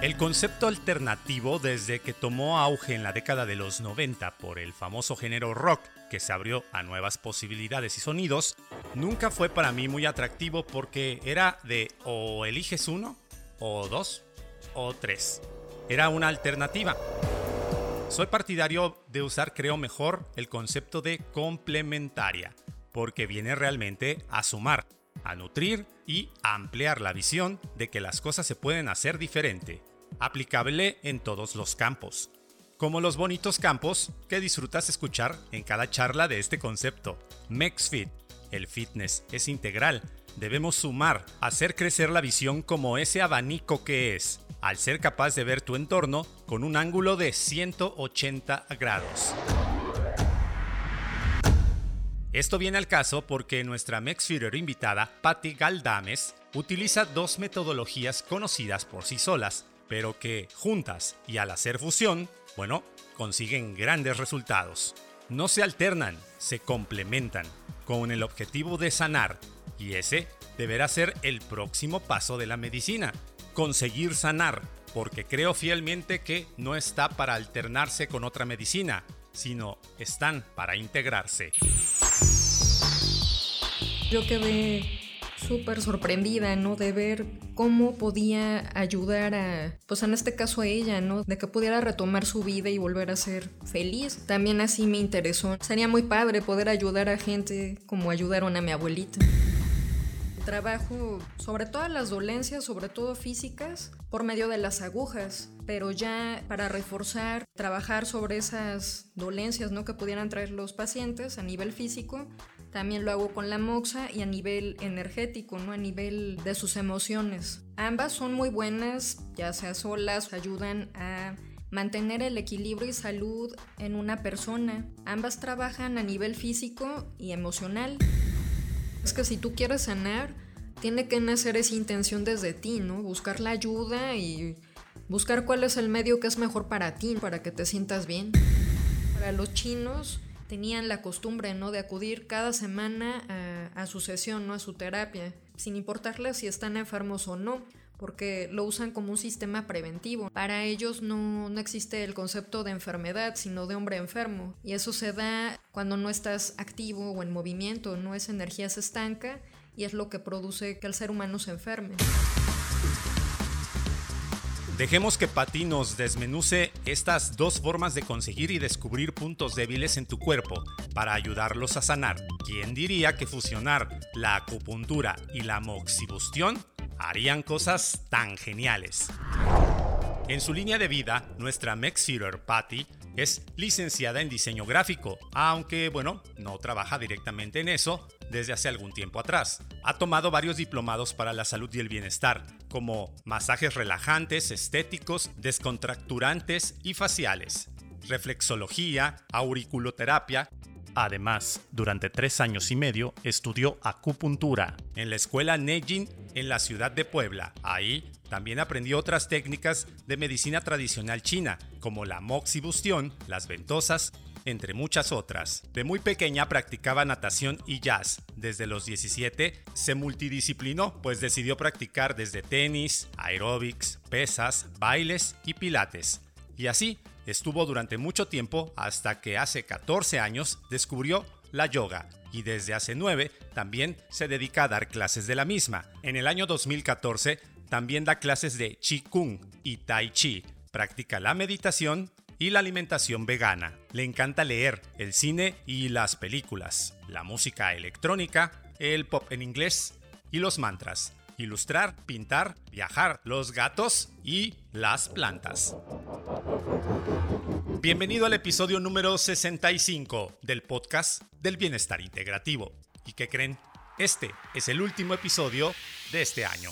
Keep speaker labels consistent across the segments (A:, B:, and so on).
A: El concepto alternativo, desde que tomó auge en la década de los 90 por el famoso género rock, que se abrió a nuevas posibilidades y sonidos, nunca fue para mí muy atractivo porque era de o eliges uno, o dos, o tres. Era una alternativa. Soy partidario de usar, creo mejor, el concepto de complementaria, porque viene realmente a sumar, a nutrir y a ampliar la visión de que las cosas se pueden hacer diferente aplicable en todos los campos, como los bonitos campos que disfrutas escuchar en cada charla de este concepto. MexFit, el fitness es integral, debemos sumar, hacer crecer la visión como ese abanico que es, al ser capaz de ver tu entorno con un ángulo de 180 grados. Esto viene al caso porque nuestra MexFitter invitada, Patty Galdames, utiliza dos metodologías conocidas por sí solas pero que juntas y al hacer fusión, bueno, consiguen grandes resultados. No se alternan, se complementan, con el objetivo de sanar, y ese deberá ser el próximo paso de la medicina, conseguir sanar, porque creo fielmente que no está para alternarse con otra medicina, sino están para integrarse.
B: Yo quedé súper sorprendida, ¿no? De ver cómo podía ayudar a, pues en este caso a ella, ¿no? De que pudiera retomar su vida y volver a ser feliz. También así me interesó. Sería muy padre poder ayudar a gente como ayudaron a mi abuelita trabajo sobre todas las dolencias, sobre todo físicas, por medio de las agujas, pero ya para reforzar, trabajar sobre esas dolencias ¿no? que pudieran traer los pacientes a nivel físico, también lo hago con la moxa y a nivel energético, ¿no? A nivel de sus emociones. Ambas son muy buenas, ya sea solas, ayudan a mantener el equilibrio y salud en una persona. Ambas trabajan a nivel físico y emocional. Es que si tú quieres sanar, tiene que nacer esa intención desde ti, ¿no? Buscar la ayuda y buscar cuál es el medio que es mejor para ti, para que te sientas bien. Para los chinos, tenían la costumbre ¿no? de acudir cada semana a, su sesión, ¿no? a su terapia, sin importarles si están enfermos o no porque lo usan como un sistema preventivo. Para ellos no, no, existe el concepto de enfermedad, sino de hombre enfermo. Y eso se da cuando no estás activo o en movimiento, no es energía se estanca y es lo que produce que el ser humano se enferme.
A: Dejemos que Pati nos desmenuce estas dos formas de conseguir y descubrir puntos débiles en tu cuerpo para ayudarlos a sanar. ¿Quién diría que fusionar la acupuntura y la moxibustión harían cosas tan geniales? En su línea de vida, nuestra Mexfeeder Patty es licenciada en diseño gráfico, aunque bueno, no trabaja directamente en eso desde hace algún tiempo atrás. Ha tomado varios diplomados para la salud y el bienestar, como masajes relajantes, estéticos, descontracturantes y faciales, reflexología, auriculoterapia, Además, durante tres años y medio estudió acupuntura en la escuela Neijin en la ciudad de Puebla. Ahí también aprendió otras técnicas de medicina tradicional china, como la moxibustión, las ventosas, entre muchas otras. De muy pequeña practicaba natación y jazz. Desde los 17 se multidisciplinó, pues decidió practicar desde tenis, aeróbics, pesas, bailes y pilates. Y así Estuvo durante mucho tiempo hasta que hace 14 años descubrió la yoga y desde hace 9 también se dedica a dar clases de la misma. En el año 2014 también da clases de Qigong y Tai Chi. Practica la meditación y la alimentación vegana. Le encanta leer, el cine y las películas, la música electrónica, el pop en inglés y los mantras. Ilustrar, pintar, viajar, los gatos y las plantas. Bienvenido al episodio número 65 del podcast del bienestar integrativo. ¿Y qué creen? Este es el último episodio de este año.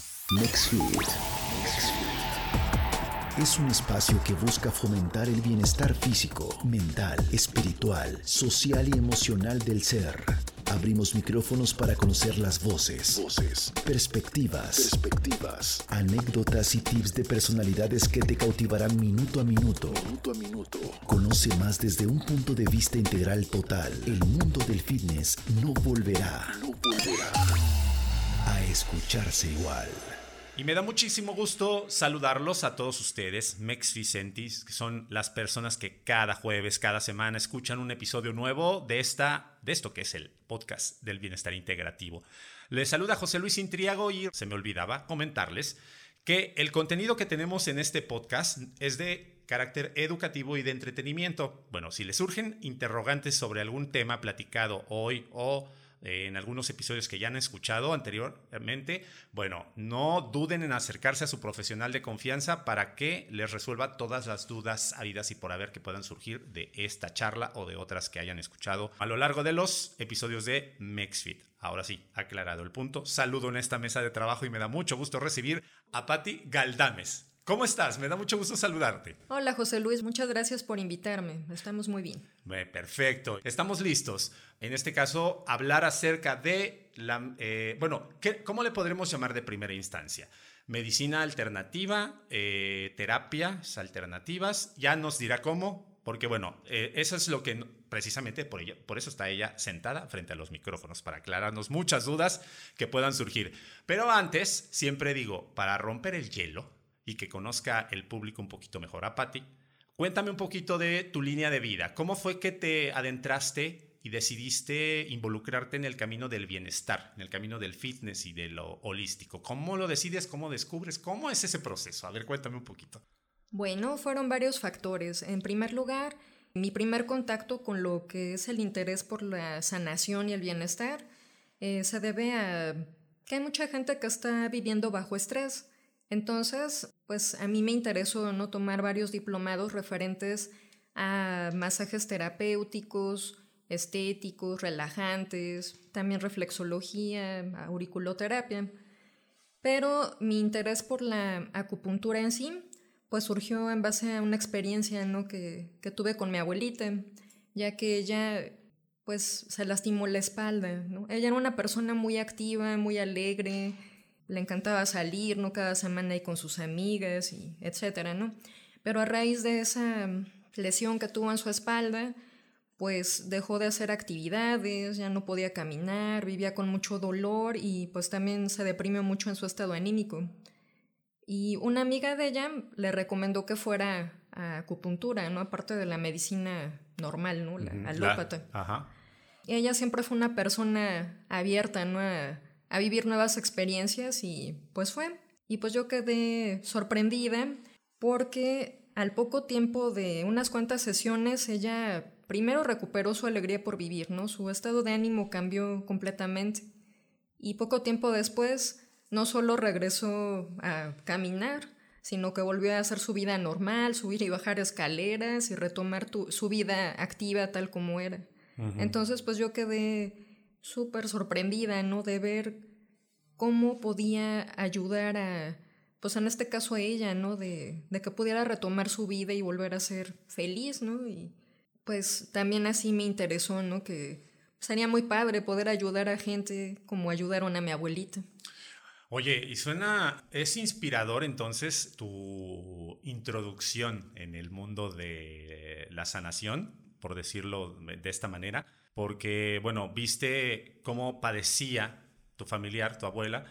C: es un espacio que busca fomentar el bienestar físico, mental, espiritual, social y emocional del ser Abrimos micrófonos para conocer las voces, voces, perspectivas, perspectivas, anécdotas y tips de personalidades que te cautivarán minuto a minuto. Minuto a minuto. Conoce más desde un punto de vista integral total. El mundo del fitness no volverá, no volverá a escucharse igual.
A: Y me da muchísimo gusto saludarlos a todos ustedes, Mex Vicentis, que son las personas que cada jueves, cada semana escuchan un episodio nuevo de, esta, de esto que es el podcast del bienestar integrativo. Les saluda José Luis Intriago y se me olvidaba comentarles que el contenido que tenemos en este podcast es de carácter educativo y de entretenimiento. Bueno, si les surgen interrogantes sobre algún tema platicado hoy o en algunos episodios que ya han escuchado anteriormente, bueno, no duden en acercarse a su profesional de confianza para que les resuelva todas las dudas habidas y por haber que puedan surgir de esta charla o de otras que hayan escuchado a lo largo de los episodios de MexFit. Ahora sí, aclarado el punto, saludo en esta mesa de trabajo y me da mucho gusto recibir a Patti Galdames. ¿Cómo estás? Me da mucho gusto saludarte.
B: Hola José Luis, muchas gracias por invitarme. Estamos muy bien.
A: Perfecto, estamos listos. En este caso, hablar acerca de la... Eh, bueno, ¿cómo le podremos llamar de primera instancia? Medicina alternativa, eh, terapias alternativas, ya nos dirá cómo, porque bueno, eh, eso es lo que precisamente por, ella, por eso está ella sentada frente a los micrófonos, para aclararnos muchas dudas que puedan surgir. Pero antes, siempre digo, para romper el hielo, y que conozca el público un poquito mejor a Patti. Cuéntame un poquito de tu línea de vida. ¿Cómo fue que te adentraste y decidiste involucrarte en el camino del bienestar, en el camino del fitness y de lo holístico? ¿Cómo lo decides? ¿Cómo descubres? ¿Cómo es ese proceso? A ver, cuéntame un poquito.
B: Bueno, fueron varios factores. En primer lugar, mi primer contacto con lo que es el interés por la sanación y el bienestar eh, se debe a que hay mucha gente que está viviendo bajo estrés. Entonces, pues a mí me interesó no tomar varios diplomados referentes a masajes terapéuticos, estéticos, relajantes, también reflexología, auriculoterapia. Pero mi interés por la acupuntura en sí, pues surgió en base a una experiencia ¿no? que, que tuve con mi abuelita, ya que ella pues se lastimó la espalda. Ella era una persona muy activa, muy alegre, le encantaba salir, ¿no? Cada semana ahí con sus amigas y etcétera, ¿no? Pero a raíz de esa lesión que tuvo en su espalda, pues dejó de hacer actividades, ya no podía caminar, vivía con mucho dolor y pues también se deprimió mucho en su estado anímico. Y una amiga de ella le recomendó que fuera a acupuntura, ¿no? Aparte de la medicina normal, ¿no? La alópata. Ajá. Y ella siempre fue una persona abierta, ¿no? a vivir nuevas experiencias y pues fue. Y pues yo quedé sorprendida porque al poco tiempo de unas cuantas sesiones ella primero recuperó su alegría por vivir, ¿no? Su estado de ánimo cambió completamente. Y poco tiempo después no solo regresó a caminar, sino que volvió a hacer su vida normal, subir y bajar escaleras y retomar su vida activa tal como era. Entonces pues yo quedé súper sorprendida, ¿no? De ver cómo podía ayudar a, pues en este caso a ella, ¿no? De, de que pudiera retomar su vida y volver a ser feliz, ¿no? Y pues también así me interesó, ¿no? Que sería muy padre poder ayudar a gente como ayudaron a mi abuelita.
A: Oye, y suena, es inspirador entonces tu introducción en el mundo de la sanación, por decirlo de esta manera porque, bueno, viste cómo padecía tu familiar, tu abuela,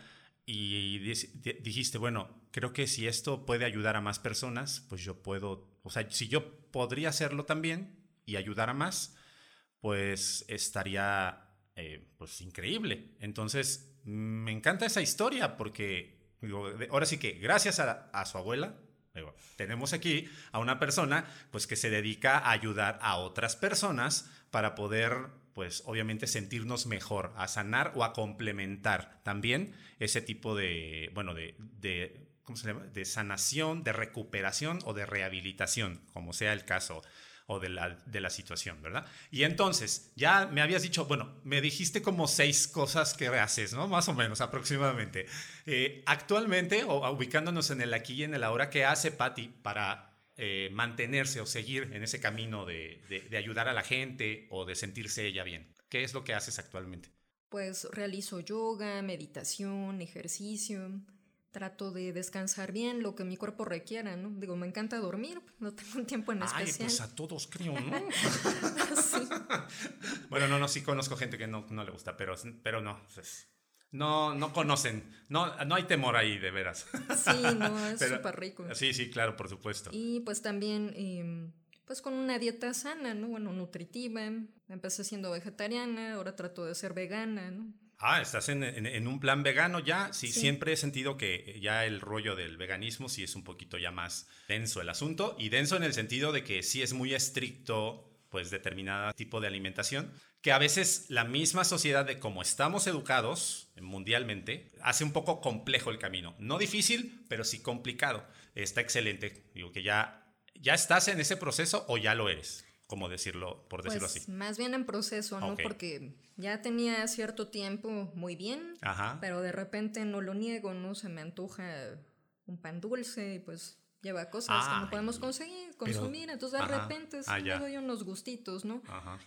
A: y dijiste, bueno, creo que si esto puede ayudar a más personas, pues yo puedo, o sea, si yo podría hacerlo también y ayudar a más, pues estaría, eh, pues increíble. Entonces, me encanta esa historia porque, ahora sí que gracias a, a su abuela, tenemos aquí a una persona pues que se dedica a ayudar a otras personas para poder pues obviamente sentirnos mejor, a sanar o a complementar también ese tipo de, bueno, de, de ¿cómo se llama? De sanación, de recuperación o de rehabilitación, como sea el caso o de la, de la situación, ¿verdad? Y entonces, ya me habías dicho, bueno, me dijiste como seis cosas que haces, ¿no? Más o menos, aproximadamente. Eh, actualmente, o ubicándonos en el aquí y en el ahora, ¿qué hace Patti para eh, mantenerse o seguir en ese camino de, de ayudar a la gente o de sentirse ella bien? ¿Qué es lo que haces actualmente?
B: Pues realizo yoga, meditación, ejercicio, trato de descansar bien, lo que mi cuerpo requiera, ¿no? Digo, me encanta dormir, no tengo un tiempo en especial.
A: Ay, pues a todos creo, ¿no? sí. bueno, no, no, sí conozco gente que no, no le gusta, pero, pero no, pues, no, no conocen. No, no hay temor ahí, de veras.
B: Sí, no, es súper rico.
A: Sí, sí, claro, por supuesto.
B: Y pues también, em, pues con una dieta sana, ¿no? Bueno, nutritiva. Empecé siendo vegetariana, ahora trato de ser vegana, ¿no?
A: Ah, estás en, un plan vegano ya. Sí, siempre he sentido que ya el rollo del veganismo sí es un poquito ya más denso el asunto. Y denso en el sentido de que sí es muy estricto, pues, determinado tipo de alimentación que a veces la misma sociedad de cómo estamos educados mundialmente hace un poco complejo el camino. No difícil, pero sí complicado. Está excelente. Digo que ya, ya estás en ese proceso o ya lo eres, como decirlo, por decirlo
B: pues,
A: así.
B: Más bien en proceso, ¿no? Porque ya tenía cierto tiempo muy bien, pero de repente no lo niego, ¿no? Se me antoja un pan dulce y pues lleva cosas que no podemos conseguir, consumir, entonces de repente sí me doy unos gustitos, ¿no?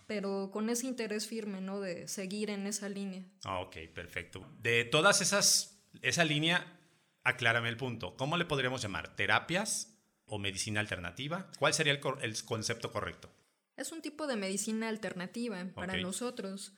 B: Pero con ese interés firme, ¿no? De seguir en esa línea.
A: Ah, ok, perfecto. De todas esas, esa línea, aclárame el punto. ¿Cómo le podríamos llamar? ¿Terapias o medicina alternativa? ¿Cuál sería el, el concepto correcto?
B: Es un tipo de medicina alternativa para nosotros,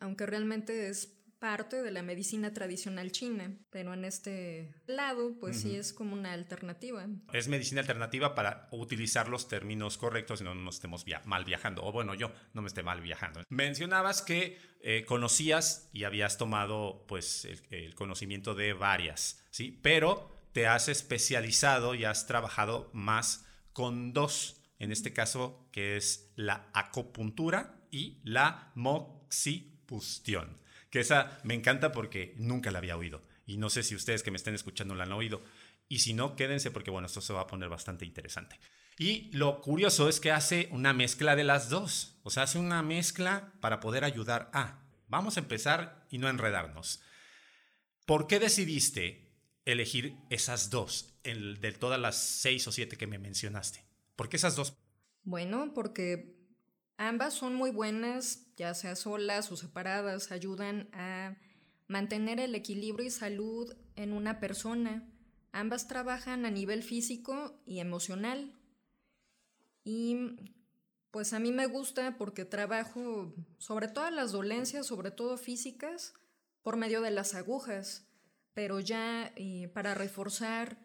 B: aunque realmente es parte de la medicina tradicional china, pero en este lado, pues sí es como una alternativa.
A: Es medicina alternativa para utilizar los términos correctos y no nos estemos mal viajando. O bueno, yo no me esté mal viajando. Mencionabas que eh, conocías y habías tomado pues el, conocimiento de varias, ¿sí? Pero te has especializado y has trabajado más con dos, en este caso que es la acupuntura y la moxibustión que esa me encanta porque nunca la había oído. Y no sé si ustedes que me estén escuchando la han oído. Y si no, quédense porque bueno, esto se va a poner bastante interesante. Y lo curioso es que hace una mezcla de las dos. O sea, hace una mezcla para poder ayudar a. Vamos a empezar y no enredarnos. ¿Por qué decidiste elegir esas dos de todas las seis o siete que me mencionaste? ¿Por qué esas dos?
B: Bueno, porque Ambas son muy buenas, ya sea solas o separadas, ayudan a mantener el equilibrio y salud en una persona. Ambas trabajan a nivel físico y emocional. Y pues a mí me gusta porque trabajo sobre todas las dolencias, sobre todo físicas, por medio de las agujas, pero ya eh, para reforzar,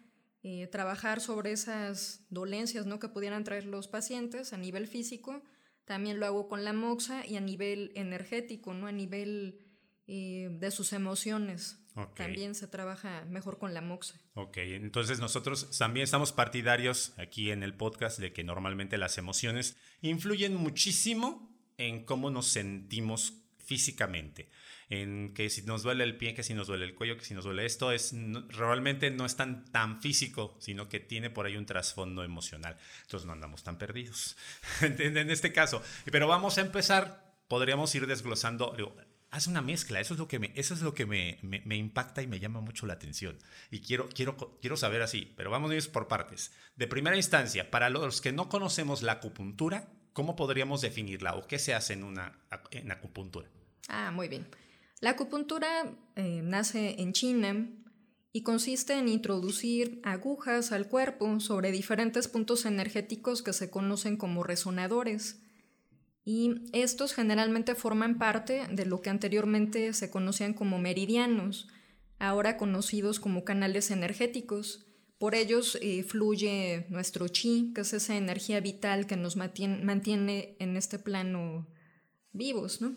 B: eh, trabajar sobre esas dolencias ¿no? que pudieran traer los pacientes a nivel físico, también lo hago con la moxa y a nivel energético, ¿no? A nivel eh, de sus emociones. También se trabaja mejor con la moxa.
A: Ok, entonces nosotros también estamos partidarios aquí en el podcast de que normalmente las emociones influyen muchísimo en cómo nos sentimos físicamente en que si nos duele el pie, que si nos duele el cuello, que si nos duele esto, es realmente no es tan, tan físico, sino que tiene por ahí un trasfondo emocional. Entonces no andamos tan perdidos en este caso. Pero vamos a empezar, podríamos ir desglosando. haz una mezcla, eso es lo que, me, eso es lo que me, me, impacta y me llama mucho la atención. Y quiero, quiero, quiero saber así, pero vamos a ir por partes. De primera instancia, para los que no conocemos la acupuntura, ¿cómo podríamos definirla o qué se hace en una en acupuntura?
B: Ah, muy bien. La acupuntura eh, nace en China y consiste en introducir agujas al cuerpo sobre diferentes puntos energéticos que se conocen como resonadores. Y estos generalmente forman parte de lo que anteriormente se conocían como meridianos, ahora conocidos como canales energéticos. Por ellos eh, fluye nuestro chi, que es esa energía vital que nos mantiene en este plano vivos, ¿no?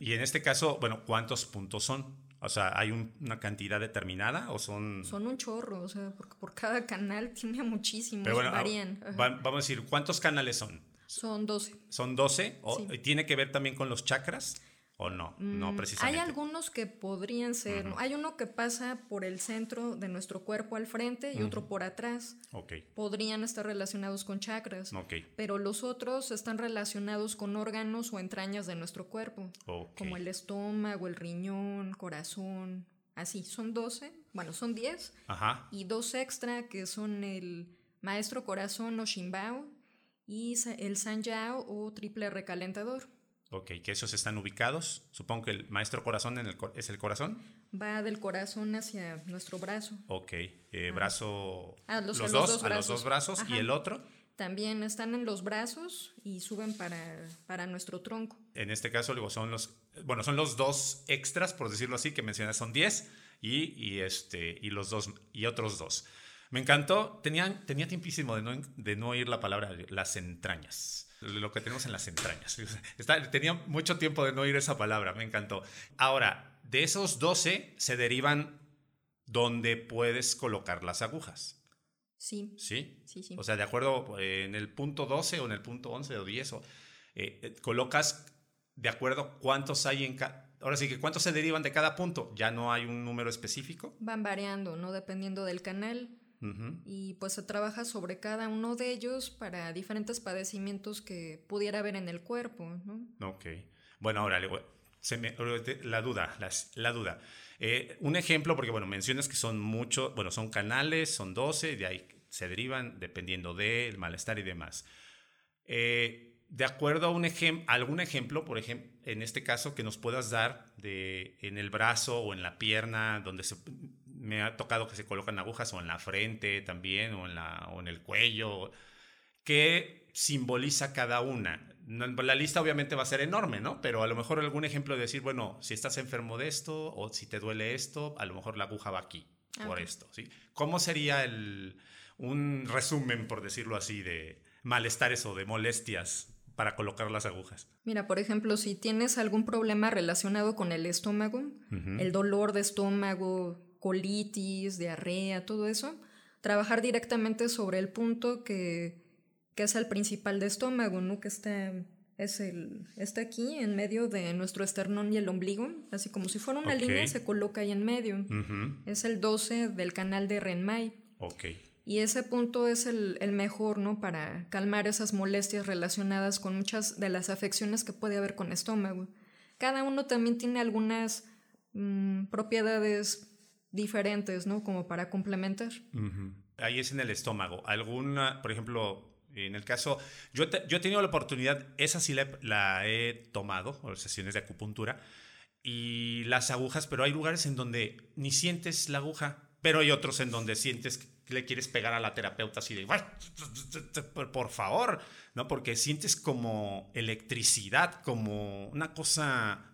A: Y en este caso, bueno, ¿cuántos puntos son? O sea, ¿hay una cantidad determinada o son...?
B: Son un chorro, o sea, porque por cada canal tiene muchísimos, Pero bueno, varían.
A: vamos a decir, ¿cuántos canales son?
B: Son 12.
A: ¿Son 12? ¿O ¿Tiene que ver también con los chakras? ¿O no? No, mm, precisamente.
B: Hay algunos que podrían ser. Hay uno que pasa por el centro de nuestro cuerpo al frente y otro por atrás.
A: Okay.
B: Podrían estar relacionados con chakras.
A: Okay.
B: Pero los otros están relacionados con órganos o entrañas de nuestro cuerpo. Como el estómago, el riñón, corazón. Así, son 12. Bueno, son 10.
A: Ajá.
B: Y dos extra que son el maestro corazón o Shimbao y el Yao o triple recalentador.
A: Ok, que esos están ubicados. Supongo que el maestro corazón en el, es el corazón.
B: Va del corazón hacia nuestro brazo.
A: Ok, eh, brazo. Ah, los, los, dos, a los dos brazos. ¿Y el otro?
B: También están en los brazos y suben para, para nuestro tronco.
A: En este caso, luego son los, bueno, son los dos extras, por decirlo así, que mencionas, son 10 y, y, este, y los dos, y otros dos. Me encantó, tenía, tenía tiempísimo de no, de no oír la palabra las entrañas, lo que tenemos en las entrañas. Está, tenía mucho tiempo de no oír esa palabra, me encantó. Ahora, de esos 12 se derivan donde puedes colocar las agujas.
B: Sí.
A: ¿Sí?
B: Sí, sí.
A: O sea, de acuerdo eh, en el punto 12 o en el punto 11 o 10, o, eh, eh, colocas de acuerdo cuántos hay en cada... Ahora sí que cuántos se derivan de cada punto. Ya no hay un número específico.
B: Van variando, ¿no? Dependiendo del canal. Y pues se trabaja sobre cada uno de ellos para diferentes padecimientos que pudiera haber en el cuerpo, ¿no?
A: Ok. Bueno, ahora se me- la duda, las- la, duda. Eh, un ejemplo, porque bueno, mencionas que son muchos, bueno, son canales, son 12, de ahí se derivan dependiendo del malestar y demás. Eh, de acuerdo a un ejem- algún ejemplo, por ejemplo, en este caso, que nos puedas dar de, en el brazo o en la pierna, donde se, me ha tocado que se colocan agujas, o en la frente también, o en, la, o en el cuello, ¿qué simboliza cada una? No, La lista obviamente va a ser enorme, ¿no? Pero a lo mejor algún ejemplo de decir, bueno, si estás enfermo de esto o si te duele esto, a lo mejor la aguja va aquí, por esto, ¿sí? ¿Cómo sería el, un resumen, por decirlo así, de malestares o de molestias para colocar las agujas?
B: Mira, por ejemplo, si tienes algún problema relacionado con el estómago, el dolor de estómago, colitis, diarrea, todo eso, trabajar directamente sobre el punto que, que es el principal de estómago, ¿no? Que está, es el, está aquí en medio de nuestro esternón y el ombligo, así como si fuera una línea, se coloca ahí en medio. Es el 12 del canal de Renmai.
A: Ok.
B: Y ese punto es el, el mejor, ¿no? Para calmar esas molestias relacionadas con muchas de las afecciones que puede haber con estómago. Cada uno también tiene algunas mm, propiedades diferentes, ¿no? Como para complementar.
A: Ujú. Ahí es en el estómago. Alguna, por ejemplo, en el caso, yo, te- yo he tenido la oportunidad, esa sí la, la he tomado, o sesiones de acupuntura, y las agujas, pero hay lugares en donde ni sientes la aguja, pero hay otros en donde sientes que le quieres pegar a la terapeuta así de, "Ay, por- por favor, ¿no? Porque sientes como electricidad, como una cosa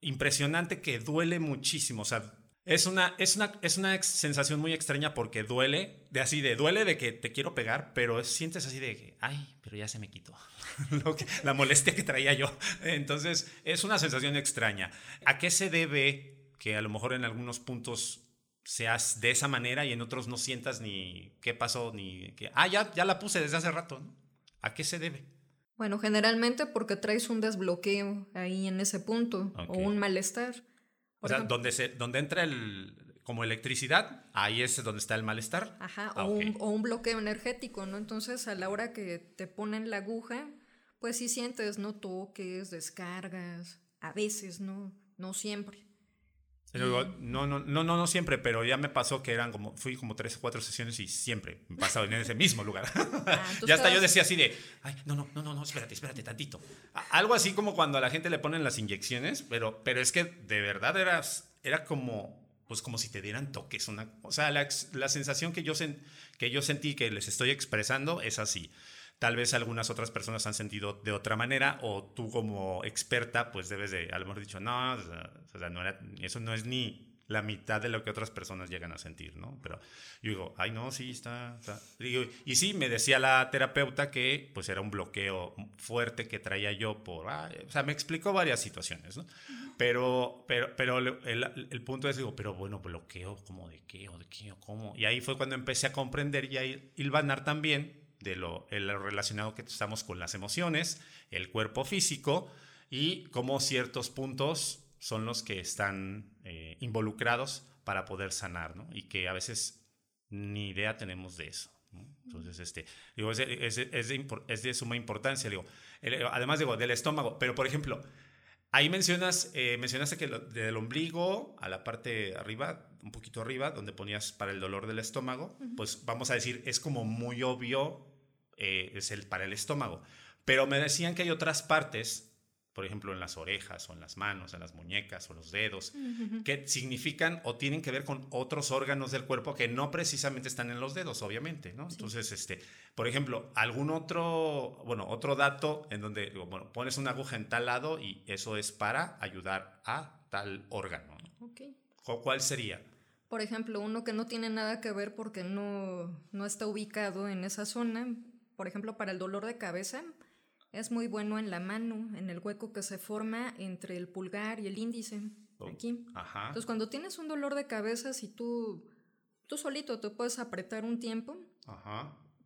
A: impresionante que duele muchísimo, o sea, es una, es una, es una sensación muy extraña porque duele, de así de, duele de que te quiero pegar, pero es- sientes así de que, ay, pero ya se me quitó lo que- la molestia que traía yo. Entonces, es una sensación extraña. ¿A qué se debe que a lo mejor en algunos puntos seas de esa manera y en otros no sientas ni qué pasó, ni que, ah, ya, ya la puse desde hace rato, ¿no? ¿A qué se debe?
B: Bueno, generalmente porque traes un desbloqueo ahí en ese punto o un malestar.
A: O sea,
B: ejemplo-
A: donde, se, donde entra el, como electricidad, ahí es donde está el malestar.
B: Ajá,
A: Ah,
B: o, un, o un bloqueo energético, ¿no? Entonces, a la hora que te ponen la aguja, pues sí sientes, ¿no? Toques, descargas, a veces, ¿no? No siempre.
A: Pero no, no, no, no, no siempre, pero ya me pasó que eran como, fui como tres o cuatro sesiones y siempre me pasaba en ese mismo lugar.
B: entonces
A: ya hasta yo decía así de, ay, no, no, no, no, espérate, espérate tantito. Algo así como cuando a la gente le ponen las inyecciones, pero, pero es que de verdad era, era como, pues como si te dieran toques. Una, o sea, la, la sensación que yo, sen- que yo sentí que les estoy expresando es así. Tal vez algunas otras personas han sentido de otra manera o tú como experta pues debes de a lo mejor dicho, no, o sea, no era, eso no es ni la mitad de lo que otras personas llegan a sentir, ¿no? Pero yo digo, ay, no, sí, está... está". Digo, y sí, me decía la terapeuta que pues era un bloqueo fuerte que traía yo por... ah, o sea, me explicó varias situaciones, ¿no? Pero, pero, pero el, el punto es, digo, pero bueno, bloqueo, ¿cómo de qué? ¿O de qué? ¿O cómo? Y ahí fue cuando empecé a comprender y a il- hilvanar también de lo, el- lo relacionado que estamos con las emociones, el cuerpo físico y cómo ciertos puntos son los que están eh, involucrados para poder sanar, ¿no? Y que a veces ni idea tenemos de eso. ¿no? Entonces, este, digo, es, de- es de- es de impor- es de suma importancia, digo, el- además digo, del estómago, pero por ejemplo, Ahí mencionas, eh, mencionaste que lo- del ombligo a la parte arriba, un poquito arriba, donde ponías para el dolor del estómago, pues vamos a decir, es como muy obvio, eh, es el para el estómago. Pero me decían que hay otras partes por ejemplo, en las orejas o en las manos, en las muñecas o los dedos, que significan o tienen que ver con otros órganos del cuerpo que no precisamente están en los dedos, obviamente, ¿no? Entonces, este, por ejemplo, algún otro, bueno, otro dato en donde, bueno, pones una aguja en tal lado y eso es para ayudar a tal órgano. ¿no? ¿Cuál sería?
B: Por ejemplo, uno que no tiene nada que ver porque no, no está ubicado en esa zona, por ejemplo, para el dolor de cabeza, es muy bueno en la mano, en el hueco que se forma entre el pulgar y el índice. Oh, aquí. Entonces, cuando tienes un dolor de cabeza, si tú, tú solito te puedes apretar un tiempo,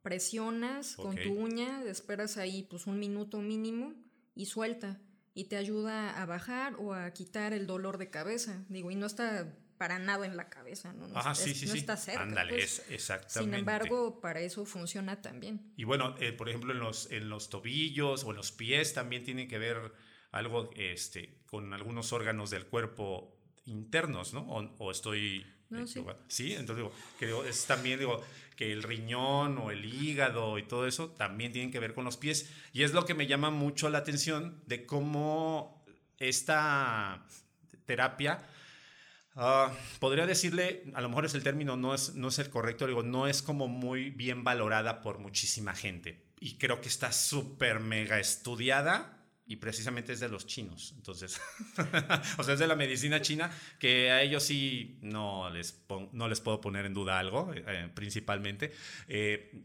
B: presionas con tu uña, esperas ahí pues un minuto mínimo y suelta. Y te ayuda a bajar o a quitar el dolor de cabeza. Digo, y no está para nada en la cabeza, ¿no?
A: Ajá, sí, sí, sí. está cerca. Ándale, pues. es exactamente.
B: Sin embargo, para eso funciona también.
A: Y bueno, eh, por ejemplo, en los, en los tobillos o en los pies también tiene que ver algo este, con algunos órganos del cuerpo internos, ¿no? O, estoy...
B: No, sí.
A: sí, entonces digo, que es también digo que el riñón o el hígado y todo eso también tienen que ver con los pies. Y es lo que me llama mucho la atención de cómo esta terapia Ah, podría decirle, a lo mejor es el término, no es, no es el correcto, digo, no es como muy bien valorada por muchísima gente. Y creo que está súper mega estudiada y precisamente es de los chinos. Entonces, o sea, es de la medicina china, que a ellos sí no les, no les puedo poner en duda algo, eh, principalmente. Eh,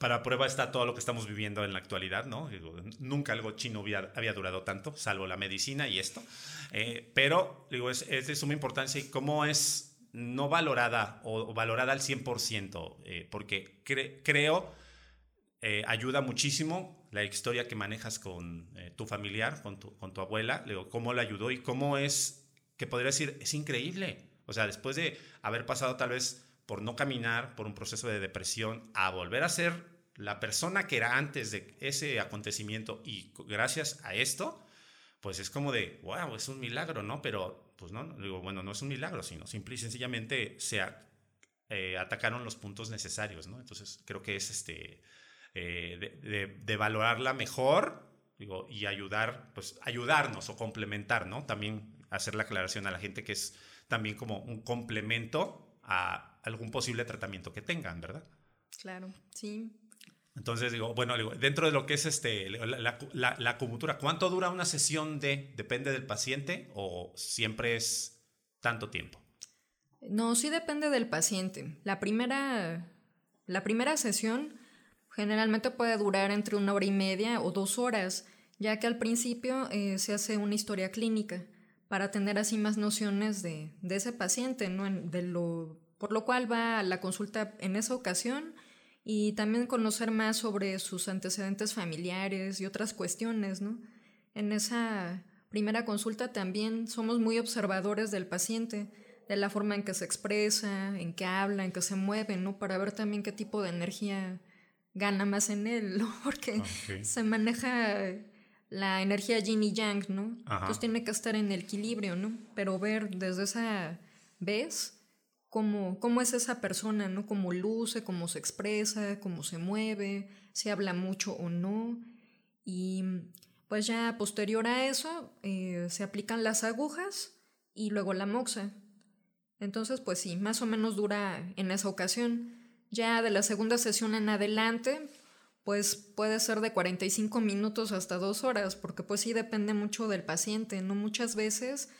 A: para prueba está todo lo que estamos viviendo en la actualidad, ¿no? Nunca algo chino había, durado tanto, salvo la medicina y esto. Eh, pero, digo, es, de suma importancia y cómo es no valorada o, valorada al 100%, eh, porque creo eh, ayuda muchísimo la historia que manejas con tu familiar, con tu, con tu abuela, digo, cómo la ayudó y cómo es, que podría decir, es increíble. O sea, después de haber pasado tal vez por no caminar, por un proceso de depresión, a volver a ser la persona que era antes de ese acontecimiento y gracias a esto, pues es como de, wow, es un milagro, ¿no? Pero, pues no, digo, bueno, no es un milagro, sino simple y sencillamente se eh, atacaron los puntos necesarios, ¿no? Entonces creo que es este, eh, de, valorarla mejor, digo, y ayudar, pues ayudarnos o complementar, ¿no? También hacer la aclaración a la gente que es también como un complemento a algún posible tratamiento que tengan, ¿verdad?
B: Claro, sí.
A: Entonces digo, bueno, dentro de lo que es este, la, la, acupuntura, ¿cuánto dura una sesión de, depende del paciente o siempre es tanto tiempo?
B: No, sí depende del paciente. La primera, la primera sesión generalmente puede durar entre una hora y media o dos horas, ya que al principio eh, se hace una historia clínica para tener así más nociones de, ese paciente, ¿no? de lo, por lo cual va a la consulta en esa ocasión y también conocer más sobre sus antecedentes familiares y otras cuestiones, ¿no? En esa primera consulta también somos muy observadores del paciente, de la forma en que se expresa, en que habla, en que se mueve, ¿no? Para ver también qué tipo de energía gana más en él, ¿no? Porque se maneja la energía yin y yang, ¿no? Entonces tiene que estar en equilibrio, ¿no? Pero ver desde esa vez cómo, cómo es esa persona, ¿no? Cómo luce, cómo se expresa, cómo se mueve, si habla mucho o no. Y pues ya posterior a eso eh, se aplican las agujas y luego la moxa. Entonces, pues sí, más o menos dura en esa ocasión. Ya de la segunda sesión en adelante, pues puede ser de 45 minutos hasta dos horas, porque pues sí depende mucho del paciente, ¿no? Muchas veces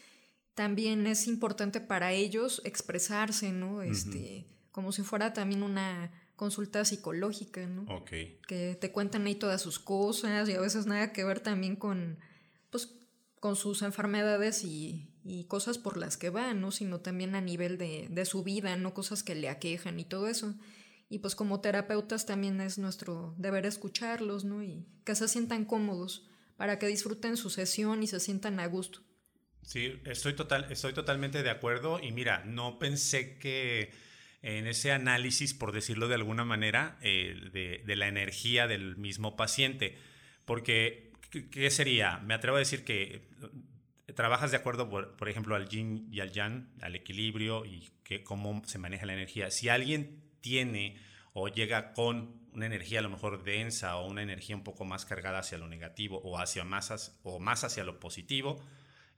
B: también es importante para ellos expresarse, ¿no? Este, como si fuera también una consulta psicológica, ¿no?
A: Ok.
B: Que te cuentan ahí todas sus cosas y a veces nada que ver también con, pues, con sus enfermedades y, y cosas por las que van, ¿no? Sino también a nivel de, de su vida, ¿no? Cosas que le aquejan y todo eso. Y pues como terapeutas también es nuestro deber escucharlos, ¿no? Y que se sientan cómodos para que disfruten su sesión y se sientan a gusto.
A: Sí, estoy, total, estoy totalmente de acuerdo y mira, no pensé que en ese análisis, por decirlo de alguna manera, eh, de, la energía del mismo paciente, porque ¿qué sería? Me atrevo a decir que trabajas de acuerdo, por, ejemplo, al yin y al yang, al equilibrio y que, cómo se maneja la energía. Si alguien tiene o llega con una energía a lo mejor densa o una energía un poco más cargada hacia lo negativo o hacia masas o más hacia lo positivo,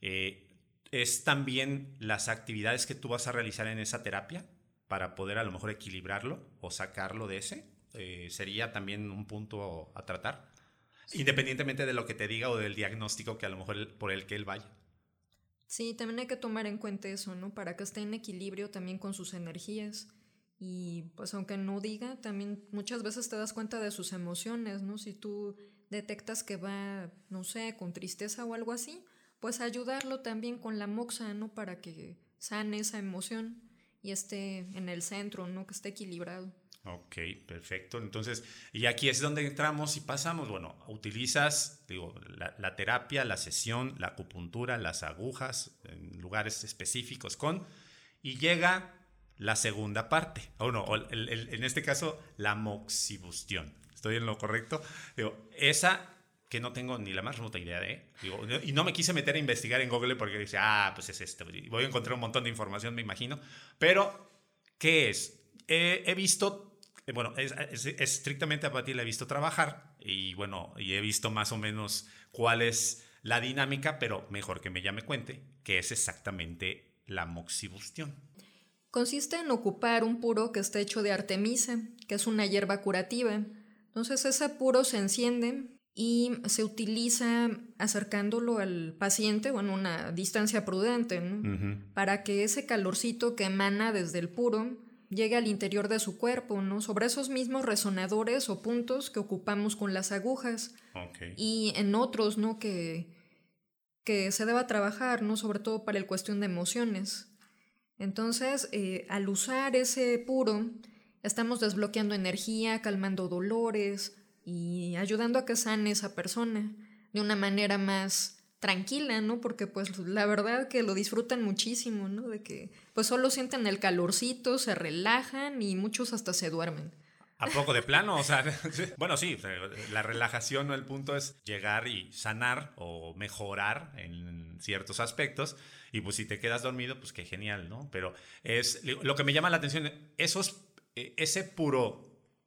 A: eh, es también las actividades que tú vas a realizar en esa terapia para poder a lo mejor equilibrarlo o sacarlo de ese. Eh, sería también un punto a tratar, independientemente de lo que te diga o del diagnóstico que a lo mejor por el que él vaya.
B: Sí, también hay que tomar en cuenta eso, ¿no? Para que esté en equilibrio también con sus energías. Y pues aunque no diga, también muchas veces te das cuenta de sus emociones, ¿no? Si tú detectas que va, no sé, con tristeza o algo así, pues ayudarlo también con la moxa, ¿no? Para que sane esa emoción y esté en el centro, ¿no? Que esté equilibrado.
A: Ok, perfecto. Entonces, y aquí es donde entramos y pasamos. Bueno, utilizas, digo, la, terapia, la sesión, la acupuntura, las agujas en lugares específicos con, y llega la segunda parte, o no, en este caso, la moxibustión. ¿Estoy en lo correcto? Digo, esa que no tengo ni la más remota idea de, digo, y no me quise meter a investigar en Google porque dice, ah, pues es esto, voy a encontrar un montón de información, me imagino, pero, ¿qué es? he visto eh, bueno, es, estrictamente a Pati la he visto trabajar y bueno, y he visto más o menos cuál es la dinámica, pero mejor que me llame cuente, que es exactamente la moxibustión.
B: Consiste en ocupar un puro que está hecho de artemisa, que es una hierba curativa. Entonces ese puro se enciende y se utiliza acercándolo al paciente, bueno, una distancia prudente, para que ese calorcito que emana desde el puro llegue al interior de su cuerpo, ¿no? Sobre esos mismos resonadores o puntos que ocupamos con las agujas. Y en otros, ¿no? Que, que se deba trabajar, ¿no? Sobre todo para el cuestión de emociones. Entonces, eh, al usar ese puro, estamos desbloqueando energía, calmando dolores y ayudando a que sane esa persona de una manera más tranquila, ¿no? Porque pues la verdad que lo disfrutan muchísimo, ¿no? De que pues solo sienten el calorcito, se relajan y muchos hasta se duermen.
A: ¿A poco de plano? O sea, bueno, sí, la relajación, el punto es llegar y sanar o mejorar en ciertos aspectos. Y pues si te quedas dormido, pues qué genial, ¿no? Pero es lo que me llama la atención, esos, e, ese puro,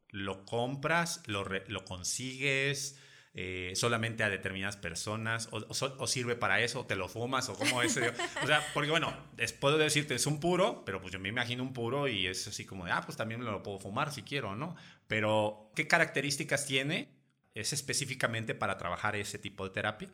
A: ¿lo compras, lo, lo consigues? Eh, solamente a determinadas personas o, sirve para eso, o te lo fumas o cómo es. o sea, porque bueno, puedo decirte es un puro, pero pues yo me imagino un puro y es así como de, ah, pues también me lo puedo fumar si quiero, ¿no? Pero, ¿qué características tiene? ¿Es específicamente para trabajar ese tipo de terapia?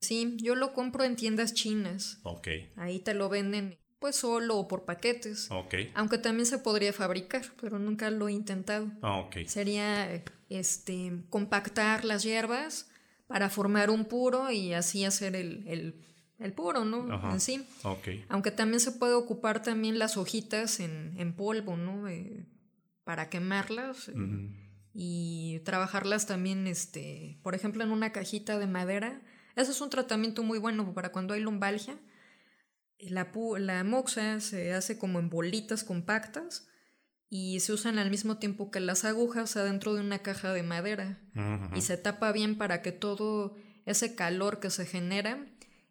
B: Sí, yo lo compro en tiendas chinas.
A: Ok.
B: Ahí te lo venden pues solo o por paquetes.
A: Ok.
B: Aunque también se podría fabricar, pero nunca lo he intentado.
A: Ok.
B: Sería este, compactar las hierbas para formar un puro y así hacer el, puro, ¿no? En sí. Aunque también se puede ocupar también las hojitas en, polvo, ¿no? Eh, para quemarlas. Eh, y trabajarlas también, este, por ejemplo, en una cajita de madera. Ese es un tratamiento muy bueno para cuando hay lumbalgia la, la moxa se hace como en bolitas compactas y se usan al mismo tiempo que las agujas adentro de una caja de madera y se tapa bien para que todo ese calor que se genera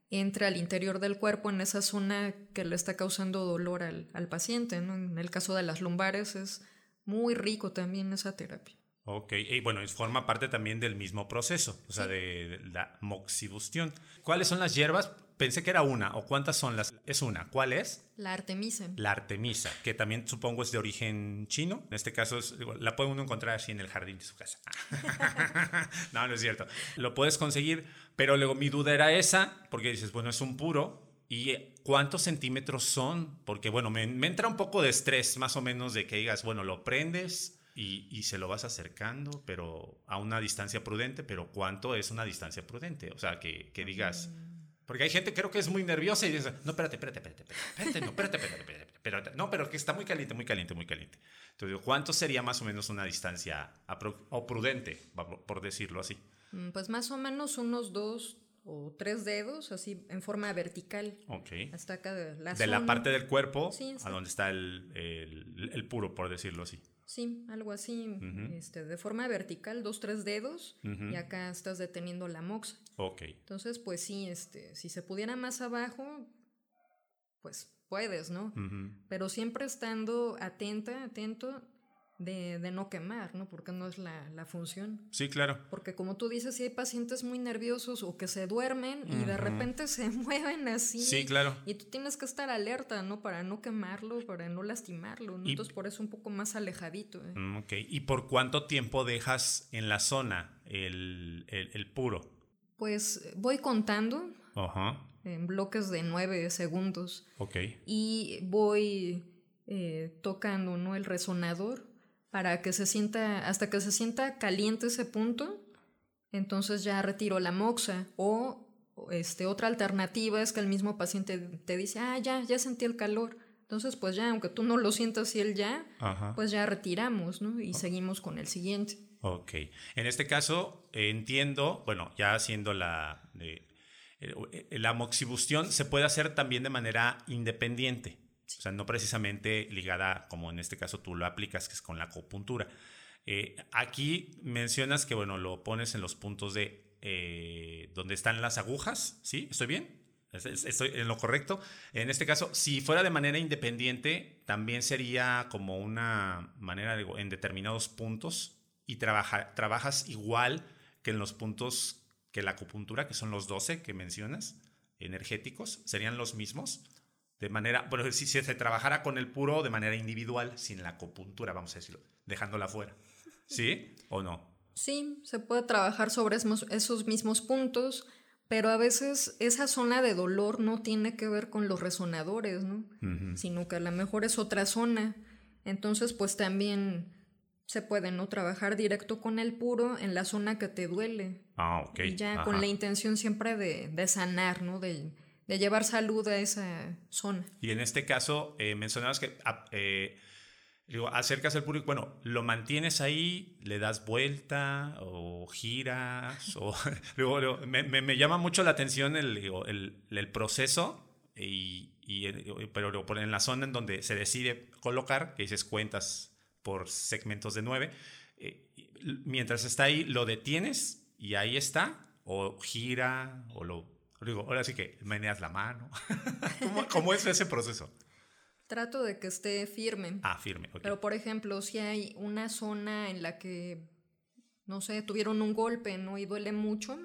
B: entre al interior del cuerpo en esa zona que le está causando dolor al, paciente. En el caso de las lumbares es muy rico también esa terapia.
A: Ok, y bueno, forma parte también del mismo proceso, o sea, de, la moxibustión. ¿Cuáles son las hierbas? Pensé que era una, ¿o cuántas son las? Es una, ¿cuál es?
B: La artemisa.
A: La artemisa, que también supongo es de origen chino. En este caso, la puede uno encontrar así en el jardín de su casa. no, no es cierto. Lo puedes conseguir, pero luego mi duda era esa, porque dices, bueno, es un puro, ¿Y cuántos centímetros son? Porque, bueno, me, me, entra un poco de estrés, más o menos, de que digas, bueno, lo prendes, y, se lo vas acercando, pero a una distancia prudente, pero ¿cuánto es una distancia prudente? O sea, que, que digas... Porque hay gente creo que es muy nerviosa y dice, no, espérate, espérate, espérate, espérate, no, espérate, espérate, espérate, no, pero que está muy caliente, muy caliente, muy caliente. Entonces, ¿cuánto sería más o menos una distancia o prudente, por decirlo así?
B: Mm, pues más o menos unos dos o tres dedos, así en forma vertical.
A: Ok.
B: Hasta acá de la,
A: de la parte del cuerpo a donde está el, el puro, por decirlo así.
B: Sí, algo así, este, de forma vertical, dos, tres dedos, y acá estás deteniendo la moxa.
A: Ok.
B: Entonces, pues sí, este, si se pudiera más abajo, pues puedes, ¿no? Pero siempre estando atenta, atento de, de, no quemar, ¿no? Porque no es la, la, función.
A: Sí, claro.
B: Porque como tú dices, si hay pacientes muy nerviosos o que se duermen y de repente se mueven así.
A: Sí, claro.
B: Y tú tienes que estar alerta, ¿no? Para no quemarlo, para no lastimarlo, ¿no? Entonces por eso un poco más alejadito. ¿eh?
A: Mm, ok. ¿Y por cuánto tiempo dejas en la zona el, el, el puro?
B: Pues voy contando.
A: Ajá.
B: En bloques de nueve segundos.
A: Ok.
B: Y voy eh, tocando, ¿no? El resonador para que se sienta, hasta que se sienta caliente ese punto, entonces ya retiro la moxa. O este, otra alternativa es que el mismo paciente te dice, ah, ya, ya sentí el calor. Entonces, pues ya, aunque tú no lo sientas y él ya, pues ya retiramos, ¿no? Y seguimos con el siguiente.
A: Ok. En este caso, entiendo, bueno, ya haciendo la, eh, la moxibustión se puede hacer también de manera independiente. O sea, no precisamente ligada como en este caso tú lo aplicas, que es con la acupuntura. Eh, aquí mencionas que, bueno, lo pones en los puntos de eh, donde están las agujas, ¿sí? ¿Estoy bien? ¿Estoy en lo correcto? En este caso, si fuera de manera independiente, también sería como una manera de, en determinados puntos y trabaja, trabajas igual que en los puntos que la acupuntura, que son los 12 que mencionas, energéticos, serían los mismos de manera, bueno, si, se trabajara con el puro de manera individual, sin la acupuntura, vamos a decirlo, dejándola fuera. ¿Sí o no?
B: Sí, se puede trabajar sobre esos mismos puntos, pero a veces esa zona de dolor no tiene que ver con los resonadores, ¿no? Sino que a lo mejor es otra zona. Entonces, pues también se puede, ¿no? Trabajar directo con el puro en la zona que te duele.
A: Ah, ok.
B: Y ya con la intención siempre de, de sanar, ¿no? De, de llevar salud a esa zona.
A: Y en este caso, eh, mencionabas que ah, eh, digo, acercas el público, bueno, lo mantienes ahí, le das vuelta o giras, o luego, me, me, llama mucho la atención el, el, el proceso, y, y, pero en la zona en donde se decide colocar, que dices cuentas por segmentos de nueve, eh, mientras está ahí, lo detienes y ahí está, o gira, o lo Digo, ahora sí que meneas la mano. ¿Cómo, es ese proceso?
B: Trato de que esté firme.
A: Ah, firme,
B: Pero, por ejemplo, si hay una zona en la que, no sé, tuvieron un golpe, ¿no? Y duele mucho,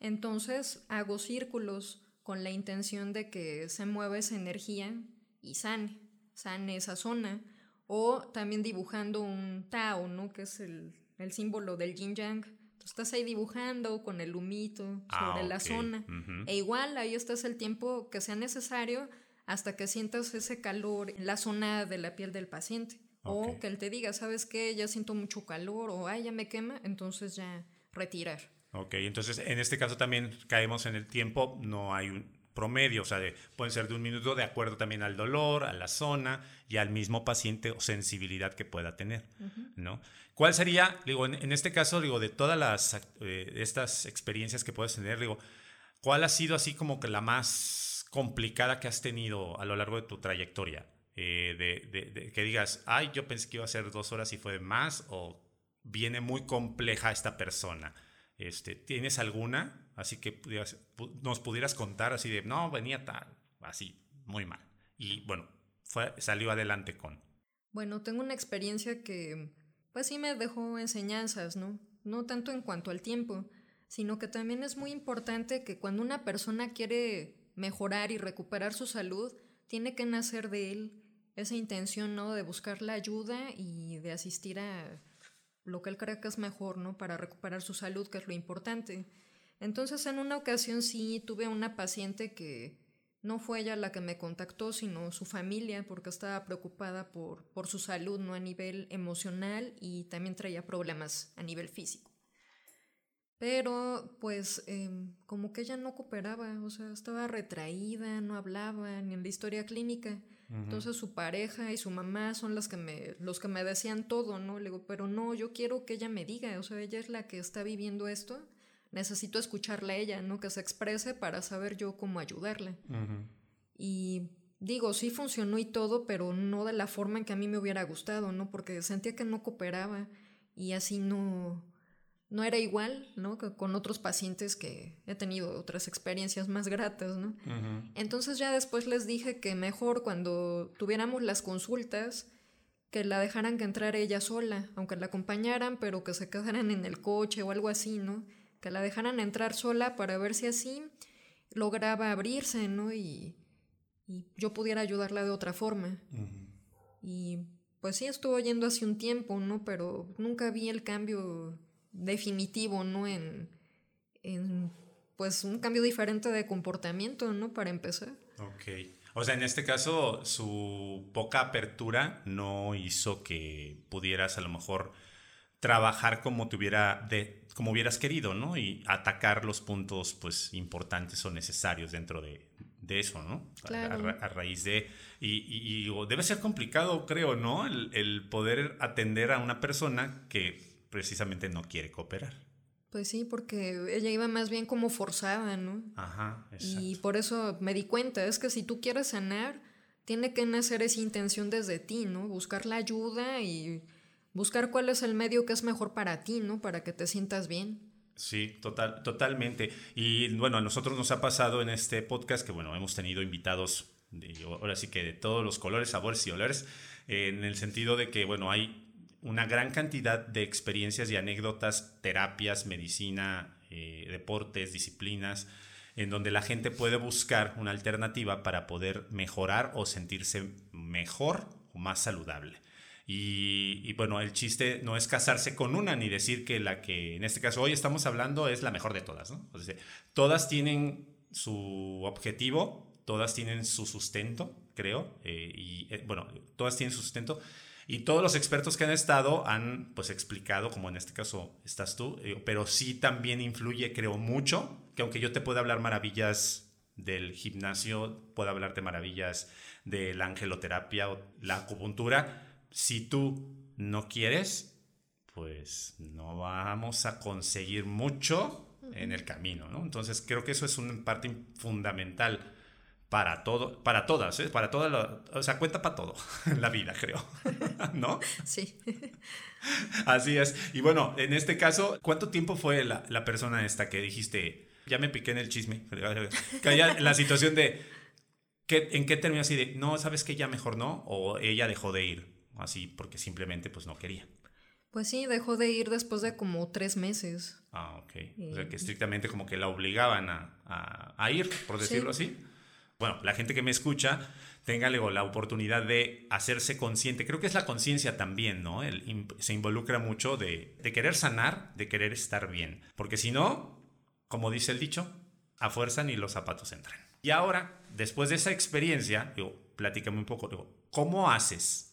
B: entonces hago círculos con la intención de que se mueva esa energía y sane, sane esa zona. O también dibujando un Tao, ¿no? Que es el, el símbolo del yin yang estás ahí dibujando con el humito ah, sobre la zona. E igual ahí estás el tiempo que sea necesario hasta que sientas ese calor en la zona de la piel del paciente. O que él te diga, ¿sabes qué? Ya siento mucho calor o ay, ya me quema, entonces ya retirar.
A: Ok, entonces en este caso también caemos en el tiempo, no hay un, promedio, o sea, de, pueden ser de un minuto de acuerdo también al dolor, a la zona y al mismo paciente o sensibilidad que pueda tener, ¿no? ¿Cuál sería, digo, en, este caso, digo, de todas las, eh, estas experiencias que puedes tener, digo, cuál ha sido así como que la más complicada que has tenido a lo largo de tu trayectoria? Eh, de, que digas, ay, yo pensé que iba a ser dos horas y fue más, o viene muy compleja esta persona. Este, ¿Tienes alguna? Así que nos pudieras contar así de, no, venía tal, así, muy mal. Y bueno, fue, salió adelante con.
B: Bueno, tengo una experiencia que, pues sí me dejó enseñanzas, ¿no? No tanto en cuanto al tiempo, sino que también es muy importante que cuando una persona quiere mejorar y recuperar su salud, tiene que nacer de él esa intención, ¿no? De buscar la ayuda y de asistir a lo que él cree que es mejor, ¿no? Para recuperar su salud, que es lo importante. Entonces, en una ocasión sí tuve una paciente que no fue ella la que me contactó, sino su familia, porque estaba preocupada por, por su salud, no a nivel emocional y también traía problemas a nivel físico. Pero pues em, como que ella no cooperaba, o sea, estaba retraída, no hablaba ni en la historia clínica. Entonces su pareja y su mamá son las que me, los que me decían todo, ¿no? Le digo, pero no, yo quiero que ella me diga, o sea, ella es la que está viviendo esto, necesito escucharla a ella, ¿no? Que se exprese para saber yo cómo ayudarle. Y digo, sí funcionó y todo, pero no de la forma en que a mí me hubiera gustado, ¿no? Porque sentía que no cooperaba y así no, no era igual, ¿no? Que con otros pacientes que he tenido otras experiencias más gratas, ¿no? Entonces ya después les dije que mejor cuando tuviéramos las consultas, que la dejaran que entrara ella sola, aunque la acompañaran, pero que se quedaran en el coche o algo así, ¿no? Que la dejaran entrar sola para ver si así lograba abrirse, ¿no? Y, y yo pudiera ayudarla de otra forma. Y pues sí, estuvo yendo hace un tiempo, ¿no? Pero nunca vi el cambio definitivo, ¿no? En, en pues un cambio diferente de comportamiento, ¿no? Para empezar.
A: Ok. O sea, en este caso, su poca apertura no hizo que pudieras a lo mejor trabajar como te de, como hubieras querido, ¿no? Y atacar los puntos, pues, importantes o necesarios dentro de, eso, ¿no?
B: Claro.
A: A, raíz de... Y, debe ser complicado, creo, ¿no? el poder atender a una persona que precisamente no quiere cooperar.
B: Pues sí, porque ella iba más bien como forzada, ¿no?
A: Ajá,
B: exacto. Y por eso me di cuenta, es que si tú quieres sanar, tiene que nacer esa intención desde ti, ¿no? Buscar la ayuda y buscar cuál es el medio que es mejor para ti, ¿no? Para que te sientas bien.
A: Sí, total, totalmente. Y bueno, a nosotros nos ha pasado en este podcast que, bueno, hemos tenido invitados, de, ahora sí que de todos los colores, sabores y olores, en el sentido de que, bueno, hay una gran cantidad de experiencias y anécdotas, terapias, medicina, eh, deportes, disciplinas, en donde la gente puede buscar una alternativa para poder mejorar o sentirse mejor o más saludable. Y, bueno, el chiste no es casarse con una ni decir que la que en este caso hoy estamos hablando es la mejor de todas, ¿no? todas tienen su objetivo, todas tienen su sustento, creo, eh, y eh, bueno, todas tienen su sustento y todos los expertos que han estado han pues explicado, como en este caso estás tú, eh, pero sí también influye, creo, mucho, que aunque yo te pueda hablar maravillas del gimnasio, puedo hablarte maravillas de la angeloterapia o la acupuntura, si tú no quieres, pues no vamos a conseguir mucho en el camino, ¿no? Entonces creo que eso es una parte fundamental para todo, para todas, ¿eh? para toda o sea, cuenta para todo en la vida, creo, ¿no?
B: Sí.
A: Así es. Y bueno, en este caso, ¿cuánto tiempo fue la, la persona esta que dijiste, ya me piqué en el chisme, que la situación de, ¿qué, ¿en qué terminó así de, no, sabes que ya mejor no? O ella dejó de ir, así, porque simplemente pues no quería.
B: Pues sí, dejó de ir después de como tres meses.
A: Ah, ok. O sea, que estrictamente como que la obligaban a, a, ir, por decirlo así bueno, la gente que me escucha tenga la oportunidad de hacerse consciente. Creo que es la conciencia también, ¿no? se involucra mucho de, querer sanar, de querer estar bien. Porque si no, como dice el dicho, a fuerza ni los zapatos entran. Y ahora, después de esa experiencia, digo, platícame un poco, digo, ¿cómo haces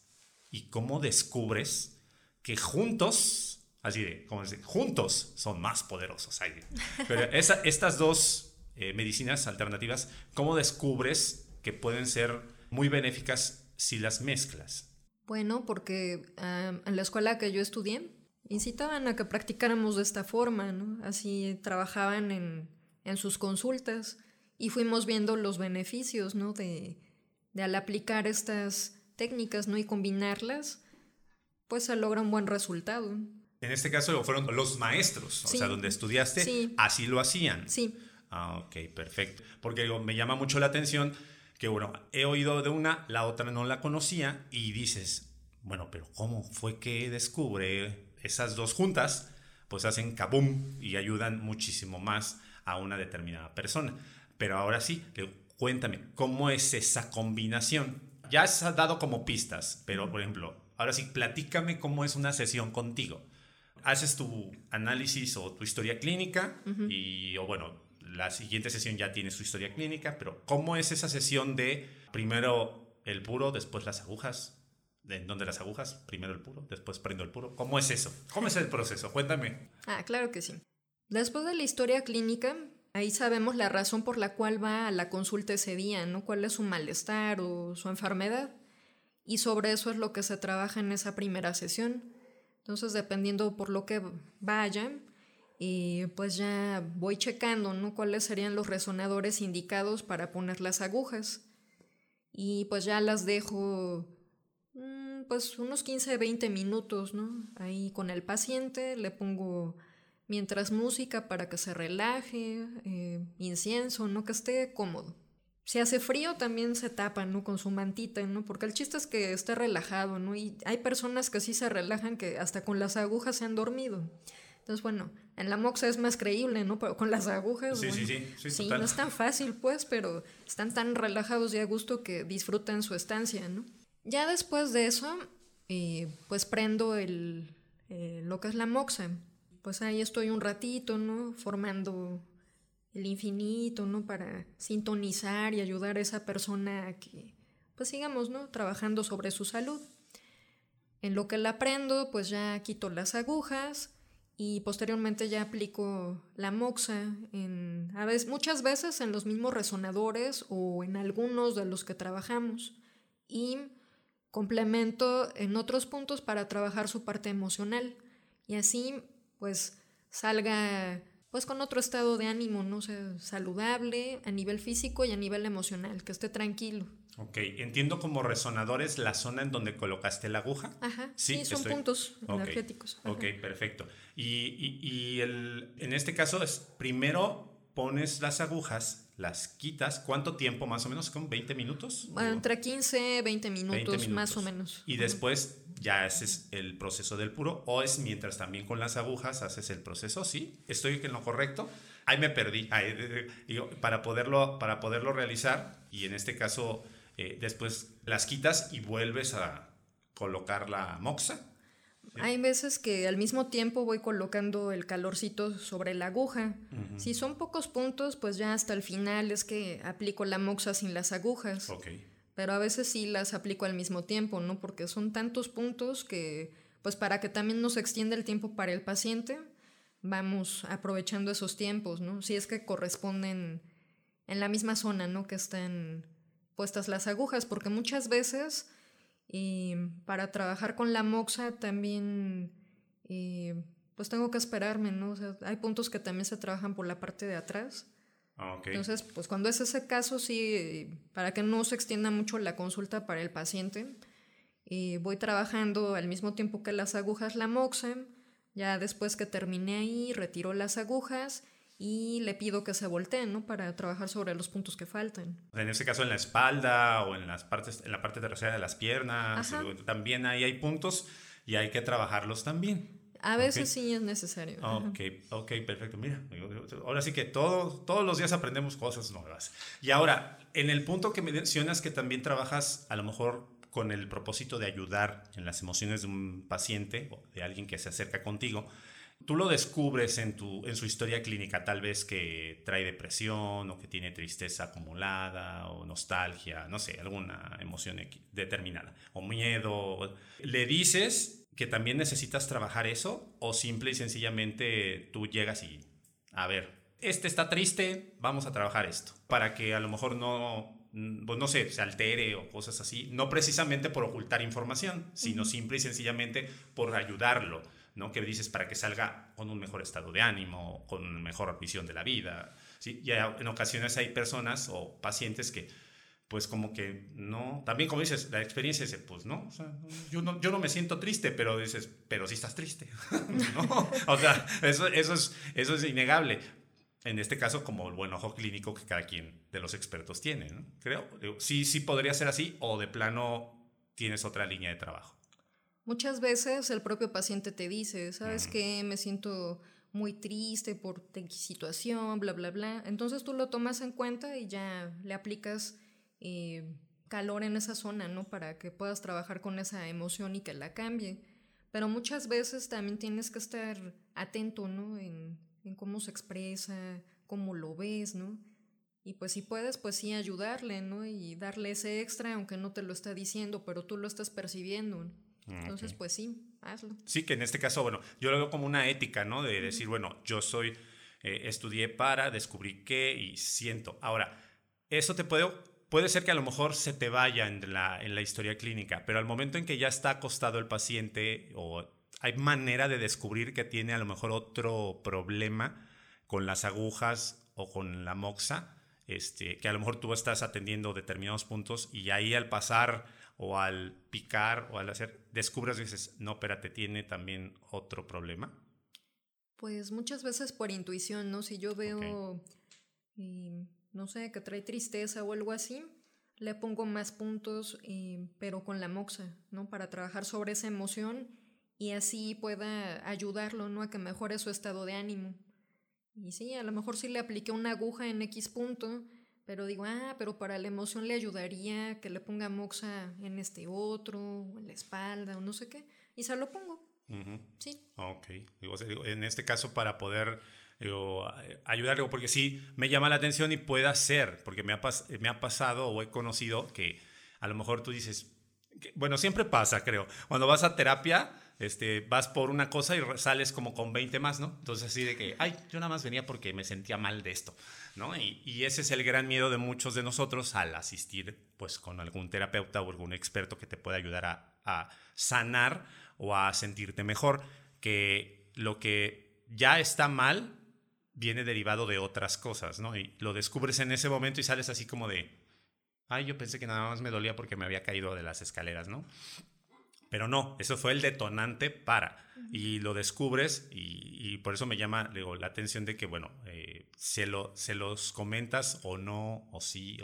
A: y cómo descubres que juntos, así de, como dice, juntos son más poderosos? Pero estas dos eh, medicinas alternativas, ¿cómo descubres que pueden ser muy benéficas si las mezclas?
B: Bueno, porque en la escuela que yo estudié incitaban a que practicáramos de esta forma, ¿no? Así trabajaban en, en sus consultas y fuimos viendo los beneficios, ¿no? De, de al aplicar estas técnicas, ¿no? Y combinarlas, pues se logra un buen resultado.
A: En este caso fueron los maestros, o sea, donde estudiaste, así lo hacían.
B: Sí.
A: Ah, ok, perfecto. Porque me llama mucho la atención que, bueno, he oído de una, la otra no la conocía y dices, bueno, pero ¿cómo fue que descubre esas dos juntas? Pues hacen kaboom y ayudan muchísimo más a una determinada persona. Pero ahora sí, cuéntame, ¿cómo es esa combinación? Ya has dado como pistas, pero por ejemplo, ahora sí, platícame cómo es una sesión contigo. Haces tu análisis o tu historia clínica y, o bueno, la siguiente sesión ya tiene su historia clínica, pero ¿cómo es esa sesión de primero el puro, después las agujas? ¿De dónde las agujas? Primero el puro, después prendo el puro. ¿Cómo es eso? ¿Cómo es el proceso? Cuéntame.
B: Ah, claro que sí. Después de la historia clínica, ahí sabemos la razón por la cual va a la consulta ese día, ¿no? ¿Cuál es su malestar o su enfermedad? Y sobre eso es lo que se trabaja en esa primera sesión. Entonces, dependiendo por lo que vayan, y pues ya voy checando, ¿no? Cuáles serían los resonadores indicados para poner las agujas. Y pues ya las dejo mm, pues unos 15, 20 minutos, ¿no? Ahí con el paciente le pongo mientras música para que se relaje, eh, incienso, ¿no? Que esté cómodo. si hace frío también se tapa, ¿no? Con su mantita, ¿no? Porque el chiste es que esté relajado, ¿no? Y hay personas que sí se relajan que hasta con las agujas se han dormido. Entonces, bueno, en la moxa es más creíble, ¿no? Pero con las agujas,
A: sí,
B: sí,
A: sí, sí,
B: sí no es tan fácil, pues, pero están tan relajados y a gusto que disfrutan su estancia, ¿no? Ya después de eso, eh, pues prendo el, eh, lo que es la moxa. Pues ahí estoy un ratito, ¿no? Formando el infinito, ¿no? Para sintonizar y ayudar a esa persona a que, pues sigamos, ¿no? Trabajando sobre su salud. En lo que la aprendo, pues ya quito las agujas y posteriormente ya aplico la moxa en, a veces, muchas veces en los mismos resonadores o en algunos de los que trabajamos y complemento en otros puntos para trabajar su parte emocional y así pues salga pues con otro estado de ánimo, ¿no? sé, saludable a nivel físico y a nivel emocional, que esté tranquilo.
A: Ok, entiendo como resonadores la zona en donde colocaste la aguja.
B: Ajá, sí, son puntos energéticos.
A: Ok, perfecto. Y, y, el, en este caso es primero pones las agujas, las quitas, ¿cuánto tiempo más o menos? ¿Con 20 minutos?
B: Bueno, entre 15, 20 minutos, 20 minutos, más o menos.
A: Y después ya haces el proceso del puro o es mientras también con las agujas haces el proceso, ¿sí? ¿Estoy en lo correcto? Ahí me perdí. para, poderlo, para poderlo realizar y en este caso eh, después las quitas y vuelves a colocar la moxa.
B: Hay veces que al mismo tiempo voy colocando el calorcito sobre la aguja. Si son pocos puntos, pues ya hasta el final es que aplico la moxa sin las agujas.
A: Okay
B: pero a veces sí las aplico al mismo tiempo, ¿no? Porque son tantos puntos que, pues para que también nos extienda el tiempo para el paciente, vamos aprovechando esos tiempos, ¿no? Si es que corresponden en la misma zona, ¿no? Que están puestas las agujas, porque muchas veces y para trabajar con la moxa también, pues tengo que esperarme, ¿no? O sea, hay puntos que también se trabajan por la parte de atrás
A: Ah,
B: Entonces, pues cuando es ese caso, sí, para que no se extienda mucho la consulta para el paciente, y voy trabajando al mismo tiempo que las agujas la moxem, ya después que terminé ahí, retiro las agujas y le pido que se voltee, ¿no? Para trabajar sobre los puntos que faltan.
A: En ese caso en la espalda o en las partes, en la parte trasera de las piernas, también ahí hay puntos y hay que trabajarlos también.
B: A veces sí es necesario.
A: Ok, ok, perfecto. Mira, ahora sí que todo, todos los días aprendemos cosas nuevas. Y ahora, en el punto que mencionas que también trabajas a lo mejor con el propósito de ayudar en las emociones de un paciente o de alguien que se acerca contigo, tú lo descubres en, tu, en su historia clínica, tal vez que trae depresión o que tiene tristeza acumulada o nostalgia, no sé, alguna emoción determinada, o miedo. Le dices que también necesitas trabajar eso o simple y sencillamente tú llegas y, a ver, este está triste, vamos a trabajar esto, para que a lo mejor no, mm, pues no sé, se altere o cosas así, no precisamente por ocultar información, sino simple y sencillamente por ayudarlo, ¿no? Que dices para que salga con un mejor estado de ánimo, con mejor visión de la vida, ¿sí? Y en ocasiones hay personas o pacientes que pues como que no, también como dices, la experiencia es, pues no, yo no, yo no me siento triste, pero dices, pero sí estás triste, ¿no? O sea, eso, eso, es, eso es innegable. En este caso, como el buen ojo clínico que cada quien de los expertos tiene, ¿no? Creo, sí, sí podría ser así, o de plano tienes otra línea de trabajo.
B: Muchas veces el propio paciente te dice, ¿sabes qué? Me siento muy triste por situación, bla, bla, bla. Entonces tú lo tomas en cuenta y ya le aplicas eh, calor en esa zona, ¿no? Para que puedas trabajar con esa emoción y que la cambie. Pero muchas veces también tienes que estar atento, ¿no? En, en cómo se expresa, cómo lo ves, ¿no? Y pues si puedes, pues sí ayudarle, ¿no? Y darle ese extra, aunque no te lo está diciendo, pero tú lo estás percibiendo. Ah, Entonces, pues sí, hazlo.
A: Sí, que en este caso, bueno, yo lo veo como una ética, ¿no? De decir, bueno, yo soy, eh, estudié para, descubrir qué y siento. Ahora, eso te puede puede ser que a lo mejor se te vaya en la, en la historia clínica, pero al momento en que ya está acostado el paciente o hay manera de descubrir que tiene a lo mejor otro problema con las agujas o con la moxa, este, que a lo mejor tú estás atendiendo determinados puntos y ahí al pasar o al picar o al hacer, descubres y dices, no, espérate, tiene también otro problema.
B: Pues muchas veces por intuición, ¿no? Si yo veo no sé, que trae tristeza o algo así, le pongo más puntos, eh, pero con la moxa, ¿no? Para trabajar sobre esa emoción y así pueda ayudarlo, ¿no? A que mejore su estado de ánimo. Y sí, a lo mejor sí le apliqué una aguja en X punto, pero digo, ah, pero para la emoción le ayudaría que le ponga moxa en este otro, o en la espalda, o no sé qué, y se lo pongo. Sí.
A: Ok. en este caso, para poder ayudarle, porque sí me llama la atención y puede ser, porque me ha, me ha pasado o he conocido que a lo mejor tú dices, bueno, siempre pasa, creo. Cuando vas a terapia, este, vas por una cosa y sales como con 20 más, ¿no? Entonces así de que, ay, yo nada más venía porque me sentía mal de esto, ¿no? Y, ese es el gran miedo de muchos de nosotros al asistir, pues, con algún terapeuta o algún experto que te pueda ayudar a, a sanar o a sentirte mejor, que lo que ya está mal viene derivado de otras cosas, ¿no? Y lo descubres en ese momento y sales así como de, ay, yo pensé que nada más me dolía porque me había caído de las escaleras, ¿no? Pero no, eso fue el detonante para. Y lo descubres y, por eso me llama digo, la atención de que, bueno, eh, se, lo, se los comentas o no, o sí,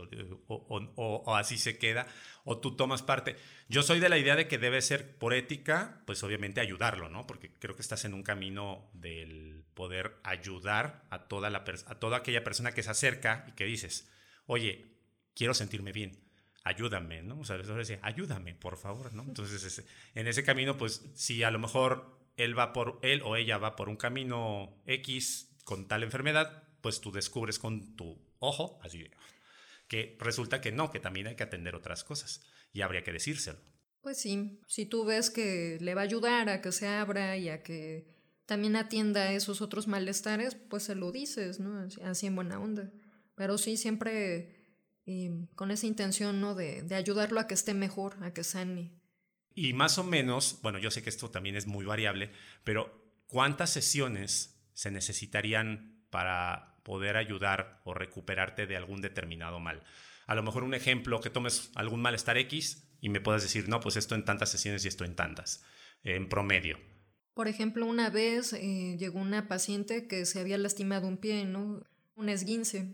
A: o, así se queda, o tú tomas parte. Yo soy de la idea de que debe ser por ética, pues obviamente ayudarlo, ¿no? Porque creo que estás en un camino del poder ayudar a toda, la a toda aquella persona que se acerca y que dices, oye, quiero sentirme bien ayúdame, ¿no? O sea, decía, ayúdame, por favor, ¿no? Entonces, en ese camino, pues, si a lo mejor él va por, él o ella va por un camino X con tal enfermedad, pues tú descubres con tu ojo, así que resulta que no, que también hay que atender otras cosas y habría que decírselo.
B: Pues sí, si tú ves que le va a ayudar a que se abra y a que también atienda esos otros malestares, pues se lo dices, ¿no? Así en buena onda. Pero sí, siempre con esa intención, ¿no? De, ayudarlo a que esté mejor, a que sane.
A: Y más o menos, bueno, yo sé que esto también es muy variable, pero ¿cuántas sesiones se necesitarían para poder ayudar o recuperarte de algún determinado mal? A lo mejor un ejemplo, que tomes algún malestar X y me puedas decir, no, pues esto en tantas sesiones y esto en tantas, en promedio.
B: Por ejemplo, una vez eh, llegó una paciente que se había lastimado un pie, ¿no? Un esguince.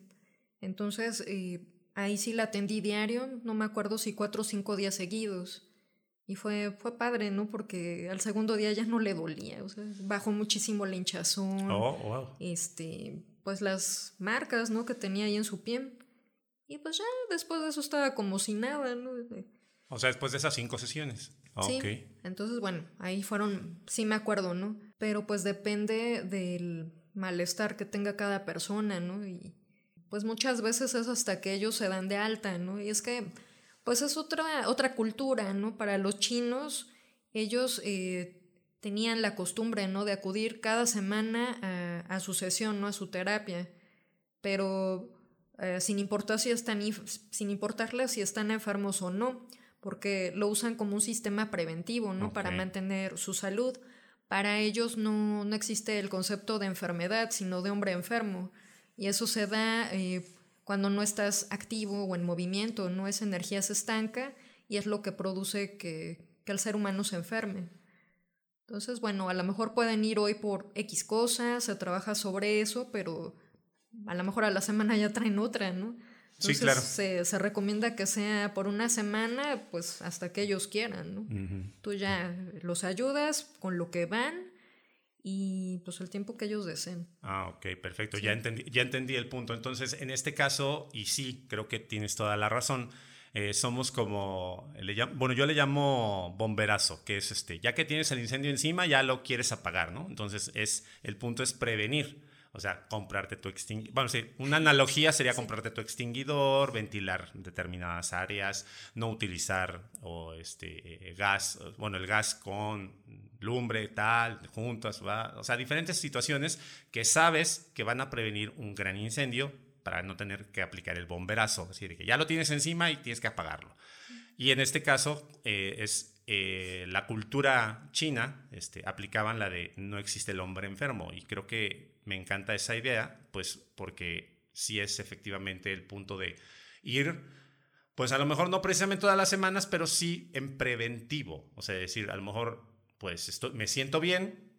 B: Entonces, eh, Ahí sí la atendí diario, no me acuerdo si cuatro o cinco días seguidos. Y fue, fue padre, ¿no? Porque al segundo día ya no le dolía, o sea, bajó muchísimo la hinchazón.
A: Oh, wow.
B: Este, pues las marcas, ¿no? Que tenía ahí en su pie. Y pues ya después de eso estaba como si nada, ¿no?
A: O sea, después de esas cinco sesiones.
B: sí. Entonces, bueno, ahí fueron, sí me acuerdo, ¿no? Pero pues depende del malestar que tenga cada persona, ¿no? Y, pues muchas veces es hasta que ellos se dan de alta, ¿no? Y es que, pues es otra, otra cultura, ¿no? Para los chinos, ellos eh, tenían la costumbre, ¿no? De acudir cada semana a, su sesión, ¿no? A su terapia, pero eh, sin, importar si están, sin importarles si están enfermos o no, porque lo usan como un sistema preventivo, ¿no? Para mantener su salud. Para ellos no, no existe el concepto de enfermedad, sino de hombre enfermo. Y eso se da eh, cuando no estás activo o en movimiento, no esa energía se estanca y es lo que produce que, que el ser humano se enferme. Entonces, bueno, a lo mejor pueden ir hoy por X cosas, se trabaja sobre eso, pero a lo mejor a la semana ya traen otra, ¿no?
A: sí, claro.
B: Se, se, recomienda que sea por una semana, pues hasta que ellos quieran, ¿no? Tú ya los ayudas con lo que van y pues el tiempo que ellos deseen.
A: Ah, ok, perfecto. Ya, entendí, ya entendí el punto. Entonces, en este caso, y sí, creo que tienes toda la razón, eh, somos como, le bueno, yo le llamo bomberazo, que es este, ya que tienes el incendio encima, ya lo quieres apagar, ¿no? Entonces, es, el punto es prevenir. O sea, comprarte tu extinguidor. Bueno, sí, una analogía sería comprarte tu extinguidor, ventilar determinadas áreas, no utilizar o este, eh, gas, bueno, el gas con lumbre, tal, juntas, ¿va? o sea, diferentes situaciones que sabes que van a prevenir un gran incendio para no tener que aplicar el bomberazo, es decir, que ya lo tienes encima y tienes que apagarlo. Y en este caso eh, es eh, la cultura china, este, aplicaban la de no existe el hombre enfermo y creo que me encanta esa idea, pues porque sí es efectivamente el punto de ir, pues a lo mejor no precisamente todas las semanas, pero sí en preventivo, o sea, decir, a lo mejor pues me siento bien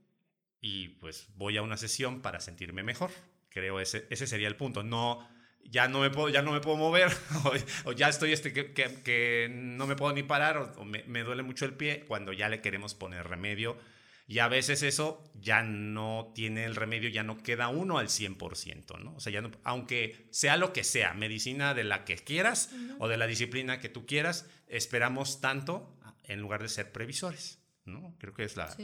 A: y pues voy a una sesión para sentirme mejor. Creo ese, ese sería el punto. No ya no me puedo, ya no me puedo mover, o, ya estoy este, que, que, no me puedo ni parar, o, me, me, duele mucho el pie, cuando ya le queremos poner remedio. Y a veces eso ya no tiene el remedio, ya no queda uno al 100%, ¿no? O sea, ya no, aunque sea lo que sea, medicina de la que quieras o de la disciplina que tú quieras, esperamos tanto en lugar de ser previsores. ¿No? Creo que es la,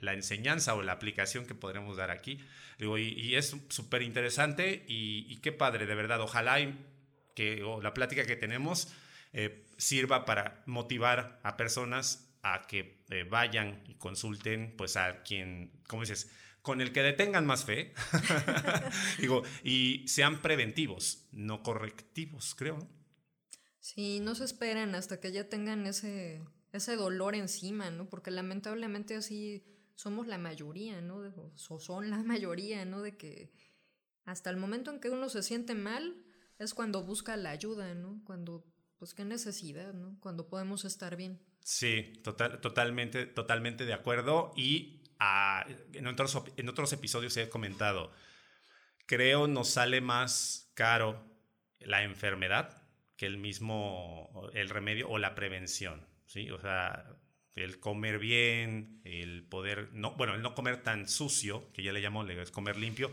A: la, enseñanza o la aplicación que podremos dar aquí. Digo, y, es súper interesante y, qué padre, de verdad. Ojalá que la plática que tenemos eh, sirva para motivar a personas a que eh, vayan y consulten, pues a quien, ¿cómo dices? Con el que detengan más fe. Digo, y sean preventivos, no correctivos, creo.
B: Sí, no se esperan hasta que ya tengan ese ese dolor encima, ¿no? Porque lamentablemente así somos la mayoría, ¿no? O son la mayoría, ¿no? De que hasta el momento en que uno se siente mal es cuando busca la ayuda, ¿no? Cuando, pues qué necesidad, ¿no? Cuando podemos estar bien.
A: Sí, total, totalmente, totalmente de acuerdo. Y ah, en, otros, en otros episodios he comentado, creo nos sale más caro la enfermedad que el mismo, el remedio o la prevención. ¿Sí? O sea, el comer bien, el poder, no, bueno, el no comer tan sucio, que ya le llamo, es comer limpio,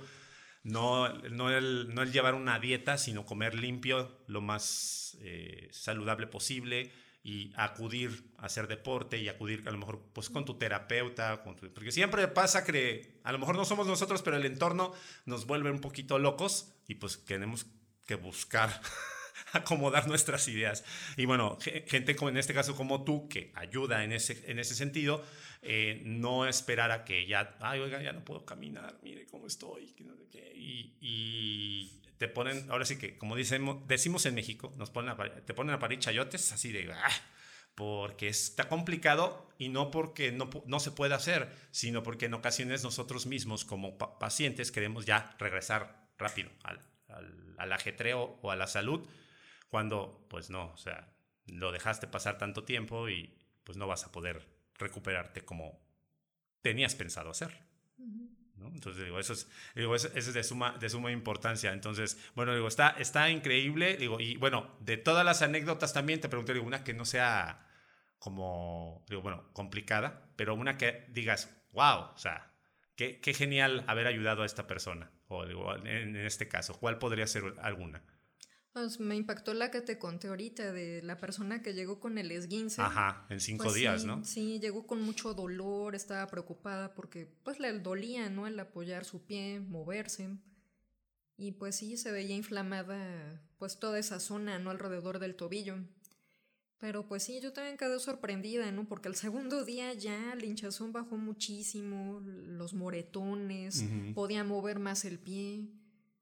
A: no, no, el, no el llevar una dieta, sino comer limpio, lo más eh, saludable posible y acudir a hacer deporte y acudir a lo mejor pues con tu terapeuta, porque siempre pasa que a lo mejor no somos nosotros, pero el entorno nos vuelve un poquito locos y pues tenemos que buscar acomodar nuestras ideas. Y bueno, gente como en este caso como tú, que ayuda en ese, en ese sentido, eh, no esperar a que ya, ay, oiga, ya no puedo caminar, mire cómo estoy, y, y te ponen, ahora sí que, como decimos, decimos en México, nos ponen te ponen a parir chayotes así de, ah, porque está complicado y no porque no, no se puede hacer, sino porque en ocasiones nosotros mismos como pacientes queremos ya regresar rápido al, al, al, ajetreo o a la salud cuando, pues no, o sea, lo dejaste pasar tanto tiempo y pues no vas a poder recuperarte como tenías pensado hacer. ¿no? Entonces, digo, eso es, digo, eso, es de, suma, de suma importancia. Entonces, bueno, digo, está, está increíble. Digo, y bueno, de todas las anécdotas también te pregunto, digo, una que no sea como, digo, bueno, complicada, pero una que digas, wow, o sea, qué, qué genial haber ayudado a esta persona. O digo, en, en este caso, ¿cuál podría ser alguna?
B: Pues me impactó la que te conté ahorita de la persona que llegó con el esguince.
A: Ajá, en cinco pues días, ¿no?
B: Sí, llegó con mucho dolor, estaba preocupada porque pues le dolía, ¿no? El apoyar su pie, moverse. Y pues sí, se veía inflamada pues toda esa zona, ¿no? Alrededor del tobillo. Pero pues sí, yo también quedé sorprendida, ¿no? Porque el segundo día ya la hinchazón bajó muchísimo, los moretones, podía mover más el pie.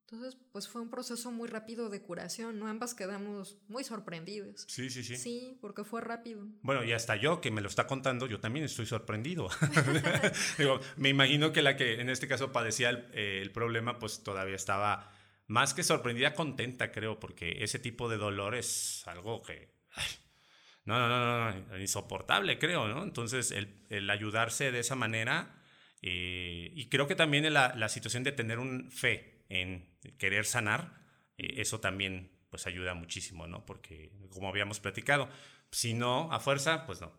B: Entonces, pues fue un proceso muy rápido de curación, ¿no? Ambas quedamos muy sorprendidas.
A: Sí, sí, sí.
B: Sí, porque fue rápido.
A: Bueno, y hasta yo que me lo está contando, yo también estoy sorprendido. Digo, me imagino que la que en este caso padecía el, eh, el, problema, pues todavía estaba más que sorprendida, contenta, creo, porque ese tipo de dolor es algo que... no, no, no, no, insoportable, creo, ¿no? Entonces, el, el ayudarse de esa manera, eh, y creo que también la, la situación de tener un fe en querer sanar, eh, eso también pues ayuda muchísimo, ¿no? Porque como habíamos platicado, si no, a fuerza, pues no.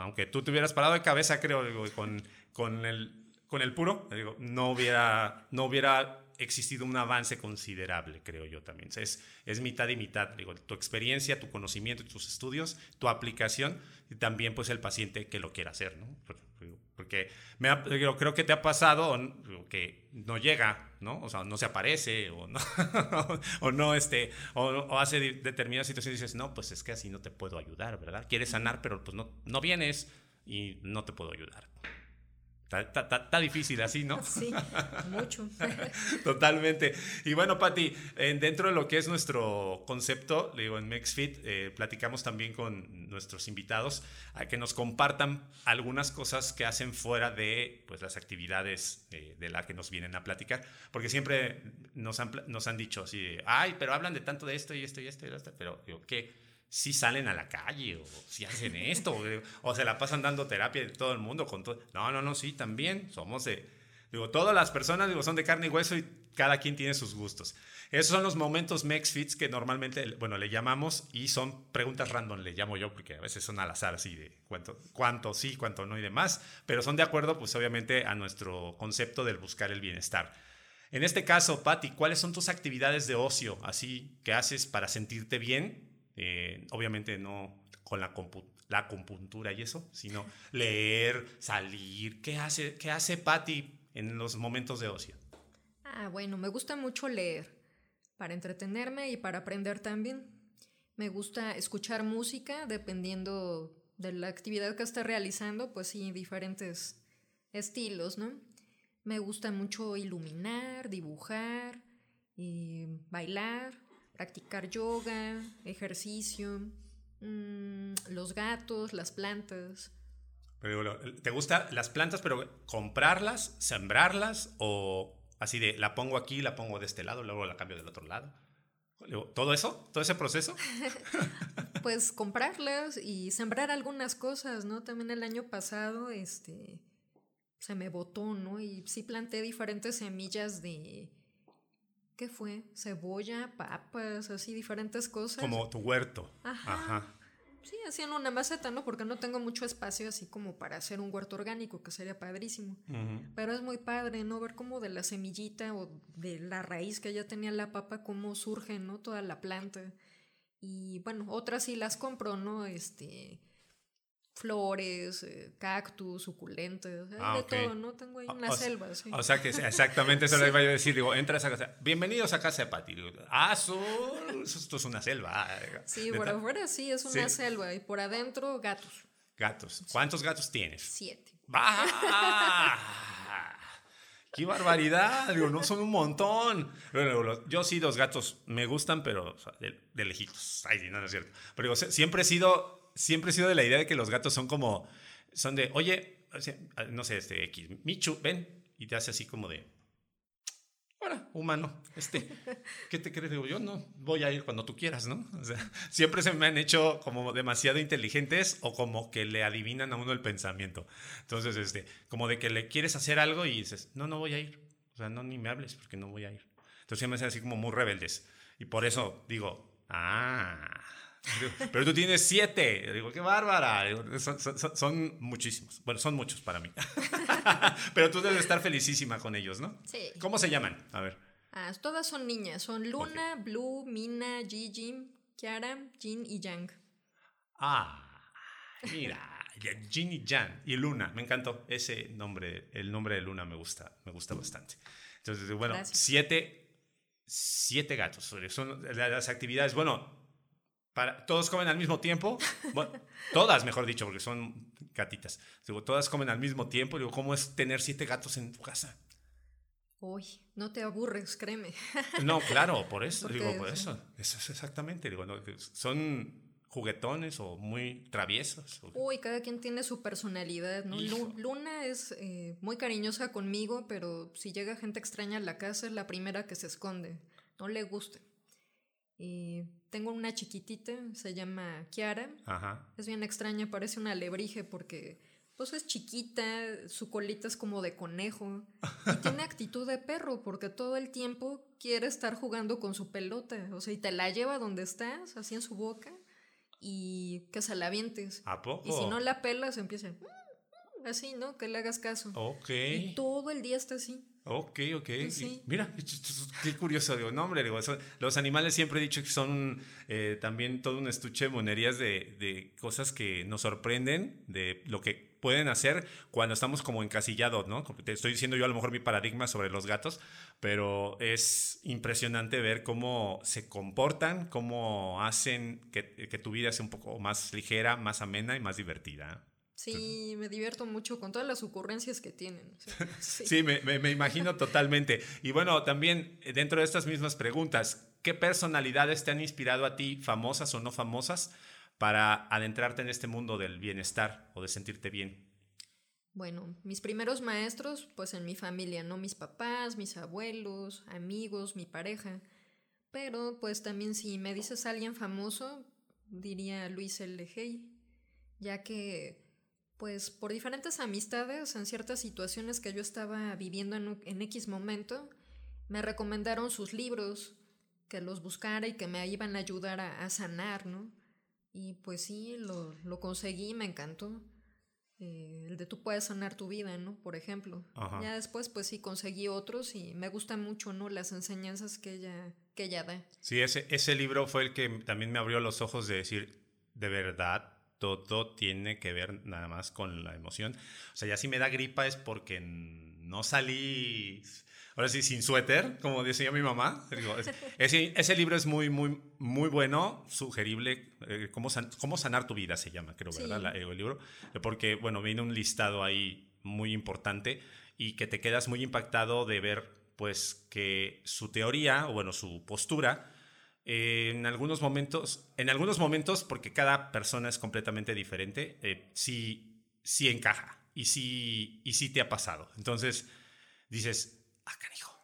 A: aunque tú te hubieras parado de cabeza, creo, con, con, el, con el puro, digo, no hubiera, no hubiera existido un avance considerable, creo yo también. Es, es mitad y mitad, digo, tu experiencia, tu conocimiento, tus estudios, tu aplicación y también pues el paciente que lo quiera hacer, ¿no? Me yo creo que te ha pasado que no llega, ¿no? O sea, no se aparece o no, o no este, o, hace determinadas situaciones y dices, no, pues es que así no te puedo ayudar, ¿verdad? Quieres sanar, pero pues no, no vienes y no te puedo ayudar. Está, difícil así, ¿no?
B: Sí, mucho.
A: Totalmente. Y bueno, Patti, dentro de lo que es nuestro concepto, digo, en MexFit, eh, platicamos también con nuestros invitados a que nos compartan algunas cosas que hacen fuera de pues, las actividades eh, de las que nos vienen a platicar. Porque siempre nos han, nos han dicho así, ay, pero hablan de tanto de esto y esto y esto y esto, pero digo, ¿qué? Si salen a la calle o si hacen esto o, se la pasan dando terapia de todo el mundo con todo. No, no, no, sí, también somos de, Digo, todas las personas digo, son de carne y hueso y cada quien tiene sus gustos. Esos son los momentos MexFits que normalmente, bueno, le llamamos y son preguntas random, le llamo yo, porque a veces son al azar así de cuánto, cuánto sí, cuánto no y demás, pero son de acuerdo, pues obviamente, a nuestro concepto del buscar el bienestar. En este caso, Patti, ¿cuáles son tus actividades de ocio así que haces para sentirte bien? Eh, obviamente no con la, la acupuntura y eso, sino leer, salir. ¿Qué hace, qué hace Patti en los momentos de ocio?
B: Ah, bueno, me gusta mucho leer para entretenerme y para aprender también. Me gusta escuchar música dependiendo de la actividad que esté realizando, pues sí, diferentes estilos, ¿no? Me gusta mucho iluminar, dibujar, y bailar, practicar yoga, ejercicio, mm, los gatos, las plantas.
A: Pero, ¿Te gustan las plantas, pero comprarlas, sembrarlas o así de la pongo aquí, la pongo de este lado, luego la cambio del otro lado? ¿Todo eso? ¿Todo ese proceso?
B: pues comprarlas y sembrar algunas cosas, ¿no? También el año pasado, este, se me botó, ¿no? Y sí planté diferentes semillas de, ¿qué fue? Cebolla, papas, así diferentes cosas.
A: Como tu huerto.
B: Ajá. Sí, haciendo una maceta, ¿no? Porque no tengo mucho espacio así como para hacer un huerto orgánico, que sería padrísimo. Pero es muy padre, ¿no? Ver cómo de la semillita o de la raíz que ya tenía la papa, cómo surge, ¿no? Toda la planta. Y bueno, otras sí las compro, ¿no? Este, flores, eh, cactus, suculentos, ah, de todo, ¿no? Tengo ahí una selva, sí.
A: O sea que exactamente eso le iba a decir, digo, entras a casa, bienvenidos a casa de Pati. ah, esto es una selva.
B: Sí, por afuera sí, es una selva, y por adentro gatos.
A: Gatos. ¿Cuántos gatos tienes?
B: Siete.
A: ¡Bah! ¡Qué barbaridad! Digo, no son un montón. Yo sí, dos gatos me gustan, pero de, lejitos. Ay, no, no es cierto. Pero digo, siempre he sido siempre he sido de la idea de que los gatos son como, son de, oye, no sé, este X, Michu, ven, y te hace así como de, hola, humano, este, ¿qué te crees? Digo, yo no voy a ir cuando tú quieras, ¿no? O sea, siempre se me han hecho como demasiado inteligentes o como que le adivinan a uno el pensamiento. Entonces, este, como de que le quieres hacer algo y dices, no, no voy a ir. O sea, no, ni me hables porque no voy a ir. Entonces, siempre me hacen así como muy rebeldes. Y por eso digo, ah, pero tú tienes siete. Digo, qué bárbara. Son, muchísimos. Bueno, son muchos para mí. Pero tú debes estar felicísima con ellos, ¿no?
B: Sí.
A: ¿Cómo se llaman? A ver.
B: Ah, todas son niñas. Son Luna, Blue, Mina, Gigi, Kiara, Jin y Yang.
A: Ah, mira. Jin y Jan. Y Luna. Me encantó. Ese nombre, el nombre de Luna me gusta. Me gusta bastante. Entonces, bueno, siete, siete gatos. Son las actividades. Bueno, todos comen al mismo tiempo. Bueno, todas, mejor dicho, porque son gatitas. Digo, todas comen al mismo tiempo. Digo, ¿cómo es tener siete gatos en tu casa?
B: Uy, no te aburres, créeme.
A: No, claro, por eso, digo, por eso. Eso es exactamente, digo, son juguetones o muy traviesos.
B: Uy, cada quien tiene su personalidad, ¿no? Luna es eh, muy cariñosa conmigo, pero si llega gente extraña a la casa es la primera que se esconde. No le gusta. Y tengo una chiquitita, se llama Kiara. Es bien extraña, parece una alebrije porque pues es chiquita, su colita es como de conejo y tiene actitud de perro porque todo el tiempo quiere estar jugando con su pelota, o sea, y te la lleva donde estás, así en su boca y que se la avientes.
A: ¿A poco?
B: Y si no la pelas empieza así, ¿no? Que le hagas caso.
A: Ok.
B: Y todo el día está así.
A: Ok, ok. Mira, qué curioso. Digo, no, hombre, digo, los animales siempre he dicho que son eh, también todo un estuche de monerías de, de, cosas que nos sorprenden, de lo que pueden hacer cuando estamos como encasillados, ¿no? Te estoy diciendo yo a lo mejor mi paradigma sobre los gatos, pero es impresionante ver cómo se comportan, cómo hacen que, que tu vida sea un poco más ligera, más amena y más divertida.
B: Sí, me divierto mucho con todas las ocurrencias que tienen.
A: Sí, me, imagino totalmente. Y bueno, también eh, dentro de estas mismas preguntas, ¿qué personalidades te han inspirado a ti, famosas o no famosas, para adentrarte en este mundo del bienestar o de sentirte bien?
B: Bueno, mis primeros maestros, pues en mi familia, ¿no? Mis papás, mis abuelos, amigos, mi pareja. Pero pues también si me dices alguien famoso, diría Luis L. ya que Pues por diferentes amistades, en ciertas situaciones que yo estaba viviendo en, X momento, me recomendaron sus libros, que los buscara y que me iban a ayudar a, sanar, ¿no? Y pues sí, lo, lo conseguí, me encantó. Eh, el de tú puedes sanar tu vida, ¿no? Por ejemplo. Ya después, pues sí, conseguí otros y me gustan mucho, ¿no? Las enseñanzas que ella, que ella da.
A: Sí, ese, ese libro fue el que también me abrió los ojos de decir, de verdad, todo tiene que ver nada más con la emoción. O sea, ya si me da gripa es porque no salí, ahora sí, sin suéter, como decía mi mamá. ese, ese, libro es muy, muy, muy bueno, sugerible. Eh, cómo, cómo, sanar tu vida se llama, creo, ¿verdad? el libro. Porque, bueno, viene un listado ahí muy importante y que te quedas muy impactado de ver, pues, que su teoría, o bueno, su postura, en algunos momentos, en algunos momentos, porque cada persona es completamente diferente, eh, sí, sí encaja y sí, y sí te ha pasado. Entonces dices, ah, canijo.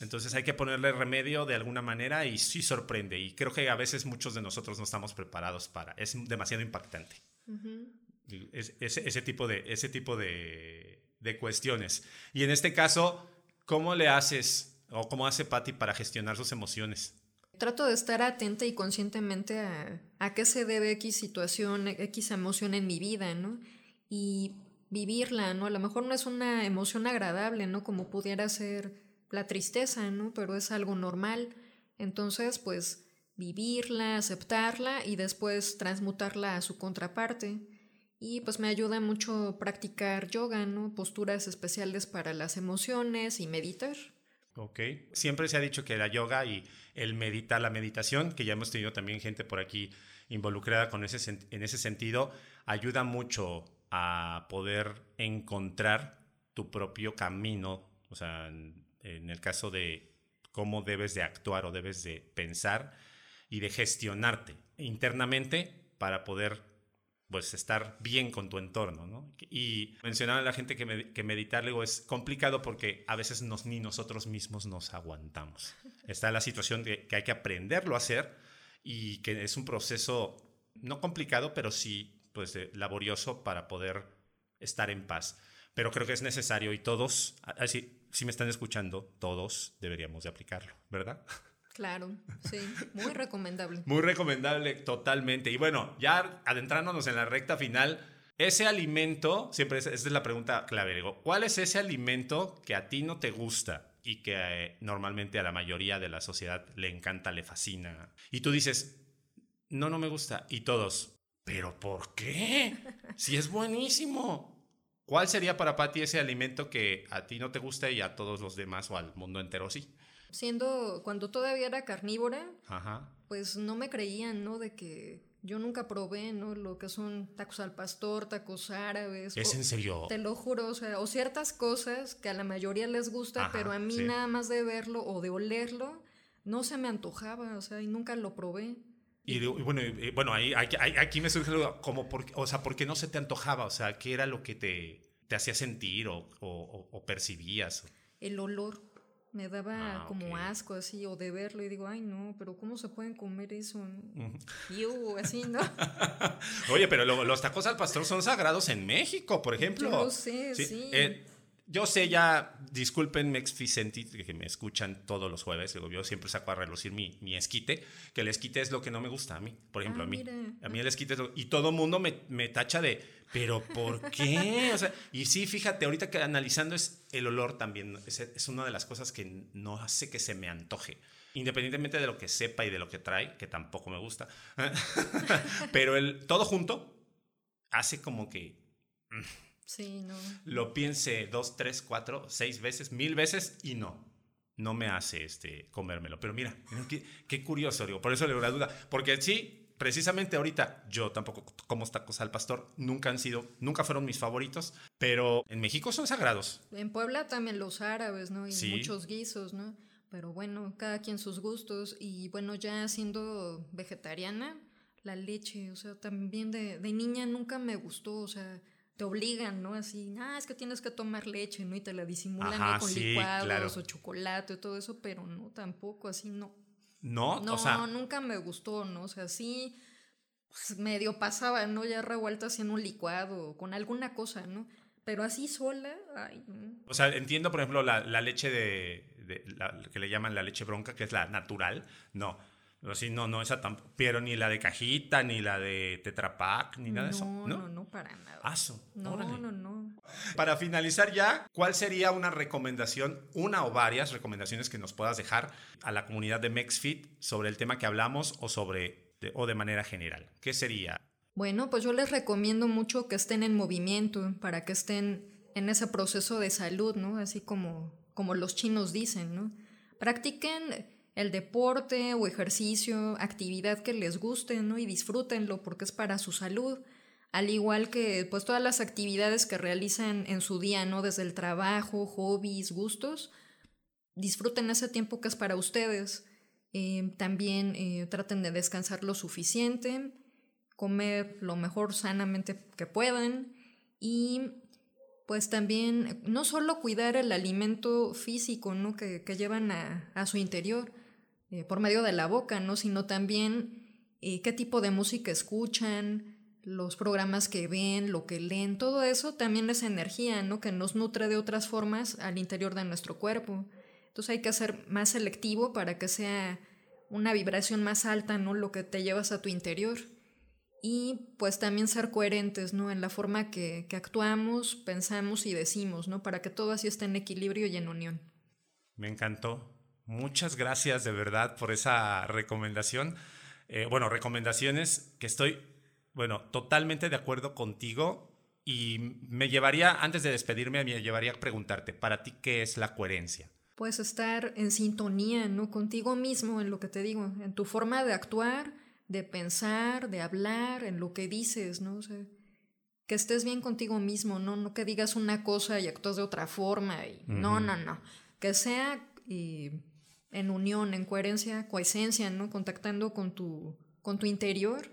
A: Entonces hay que ponerle remedio de alguna manera y sí sorprende. Y creo que a veces muchos de nosotros no estamos preparados para. Es demasiado impactante. ese, tipo, de, ese tipo de, de cuestiones. Y en este caso, ¿cómo le haces o cómo hace Patty para gestionar sus emociones?
B: Trato de estar atenta y conscientemente a, a qué se debe X situación, X emoción en mi vida, ¿no? Y vivirla, ¿no? A lo mejor no es una emoción agradable, ¿no? Como pudiera ser la tristeza, ¿no? Pero es algo normal. Entonces, pues, vivirla, aceptarla y después transmutarla a su contraparte. Y pues me ayuda mucho practicar yoga, ¿no? Posturas especiales para las emociones y meditar.
A: Ok. Siempre se ha dicho que la yoga y el meditar, la meditación, que ya hemos tenido también gente por aquí involucrada con ese, en ese sentido, ayuda mucho a poder encontrar tu propio camino, o sea, en, en el caso de cómo debes de actuar o debes de pensar y de gestionarte internamente para poder pues estar bien con tu entorno, ¿no? Y mencionar a la gente que, que meditar luego es complicado porque a veces nos, ni nosotros mismos nos aguantamos. Está la situación de que hay que aprenderlo a hacer y que es un proceso no complicado, pero sí pues eh, laborioso para poder estar en paz. Pero creo que es necesario y todos, así, si me están escuchando, todos deberíamos de aplicarlo, ¿verdad?
B: Claro, sí, muy recomendable.
A: muy recomendable, totalmente. Y bueno, ya adentrándonos en la recta final, ese alimento, siempre esa es la pregunta clave, ¿cuál es ese alimento que a ti no te gusta y que eh, normalmente a la mayoría de la sociedad le encanta, le fascina? Y tú dices, no, no me gusta. Y todos, ¿pero por qué? Si es buenísimo. ¿Cuál sería para Patti ese alimento que a ti no te gusta y a todos los demás o al mundo entero sí?
B: Siendo cuando todavía era carnívora, pues no me creían, ¿no? De que yo nunca probé, ¿no? Lo que son tacos al pastor, tacos árabes.
A: ¿Es en serio?
B: Te lo juro, o sea, o ciertas cosas que a la mayoría les gusta, pero a mí nada más de verlo o de olerlo, no se me antojaba, o sea, y nunca lo probé.
A: Y, bueno, bueno ahí, aquí me surge como, por, o sea, ¿por qué no se te antojaba? O sea, ¿qué era lo que te, te hacía sentir o, o percibías?
B: El olor. Me daba ah, como asco así, o de verlo y digo, ay no, pero ¿cómo se pueden comer eso? Y así, ¿no?
A: Oye, pero los tacos al pastor son sagrados en México, por ejemplo.
B: Yo sé, sí.
A: Eh, yo sé ya, disculpen Vicenti, que me escuchan todos los jueves, yo siempre saco a relucir mi, mi, esquite, que el esquite es lo que no me gusta a mí, por ejemplo, a ah, mí. A mí el esquite es lo, Y todo mundo me, me tacha de, ¿pero por qué? O sea, y sí, fíjate, ahorita que analizando es el olor también, es, es una de las cosas que no hace que se me antoje independientemente de lo que sepa y de lo que trae, que tampoco me gusta, pero el todo junto hace como que
B: Sí, no.
A: Lo piense dos, tres, cuatro, seis veces, mil veces y no. No me hace este, comérmelo. Pero mira, qué, curioso, digo. Por eso le doy la duda. Porque sí, precisamente ahorita yo tampoco como tacos al pastor. Nunca han sido, nunca fueron mis favoritos. Pero en México son sagrados.
B: En Puebla también los árabes, ¿no? Y muchos guisos, ¿no? Pero bueno, cada quien sus gustos. Y bueno, ya siendo vegetariana, la leche, o sea, también de, de niña nunca me gustó, o sea te obligan, ¿no? Así, ah, es que tienes que tomar leche, ¿no? Y te la disimulan con licuados o chocolate y todo eso, pero no, tampoco, así no.
A: No,
B: no, o sea, nunca me gustó, ¿no? O sea, sí, pues, medio pasaba, ¿no? Ya revuelta así en un licuado o con alguna cosa, ¿no? Pero así sola, ay.
A: O sea, entiendo, por ejemplo, la, leche de, la, que le llaman la leche bronca, que es la natural. No. Así, no, no, esa tampoco. Pero ni la de cajita, ni la de Tetrapac, ni nada de eso. No,
B: no, no, para nada.
A: Aso.
B: No, no, no.
A: Para finalizar ya, ¿cuál sería una recomendación, una o varias recomendaciones que nos puedas dejar a la comunidad de MexFit sobre el tema que hablamos o sobre, o de manera general? ¿Qué sería?
B: Bueno, pues yo les recomiendo mucho que estén en movimiento para que estén en ese proceso de salud, ¿no? Así como, como los chinos dicen, ¿no? Practiquen el deporte o ejercicio, actividad que les guste, ¿no? Y disfrútenlo porque es para su salud. Al igual que pues todas las actividades que realizan en su día, ¿no? Desde el trabajo, hobbies, gustos, disfruten ese tiempo que es para ustedes. Eh, también eh, traten de descansar lo suficiente, comer lo mejor sanamente que puedan y pues también no solo cuidar el alimento físico ¿no? que, llevan a, a, su interior, eh, por medio de la boca, ¿no? Sino también eh, qué tipo de música escuchan, los programas que ven, lo que leen, todo eso también es energía, ¿no? Que nos nutre de otras formas al interior de nuestro cuerpo. Entonces hay que ser más selectivo para que sea una vibración más alta, ¿no? Lo que te llevas a tu interior. Y pues también ser coherentes, ¿no? En la forma que, que actuamos, pensamos y decimos, ¿no? Para que todo así esté en equilibrio y en unión.
A: Me encantó. Muchas gracias de verdad por esa recomendación. Eh, bueno, recomendaciones que estoy, bueno, totalmente de acuerdo contigo y me llevaría, antes de despedirme, me llevaría a preguntarte, para ti, ¿qué es la coherencia?
B: Pues estar en sintonía, ¿no? Contigo mismo, en lo que te digo, en tu forma de actuar, de pensar, de hablar, en lo que dices, ¿no? O sea, que estés bien contigo mismo, ¿no? No que digas una cosa y actúes de otra forma. Y, No, no, no. Que sea y en unión, en coherencia, coesencia, ¿no? Contactando con tu, con tu interior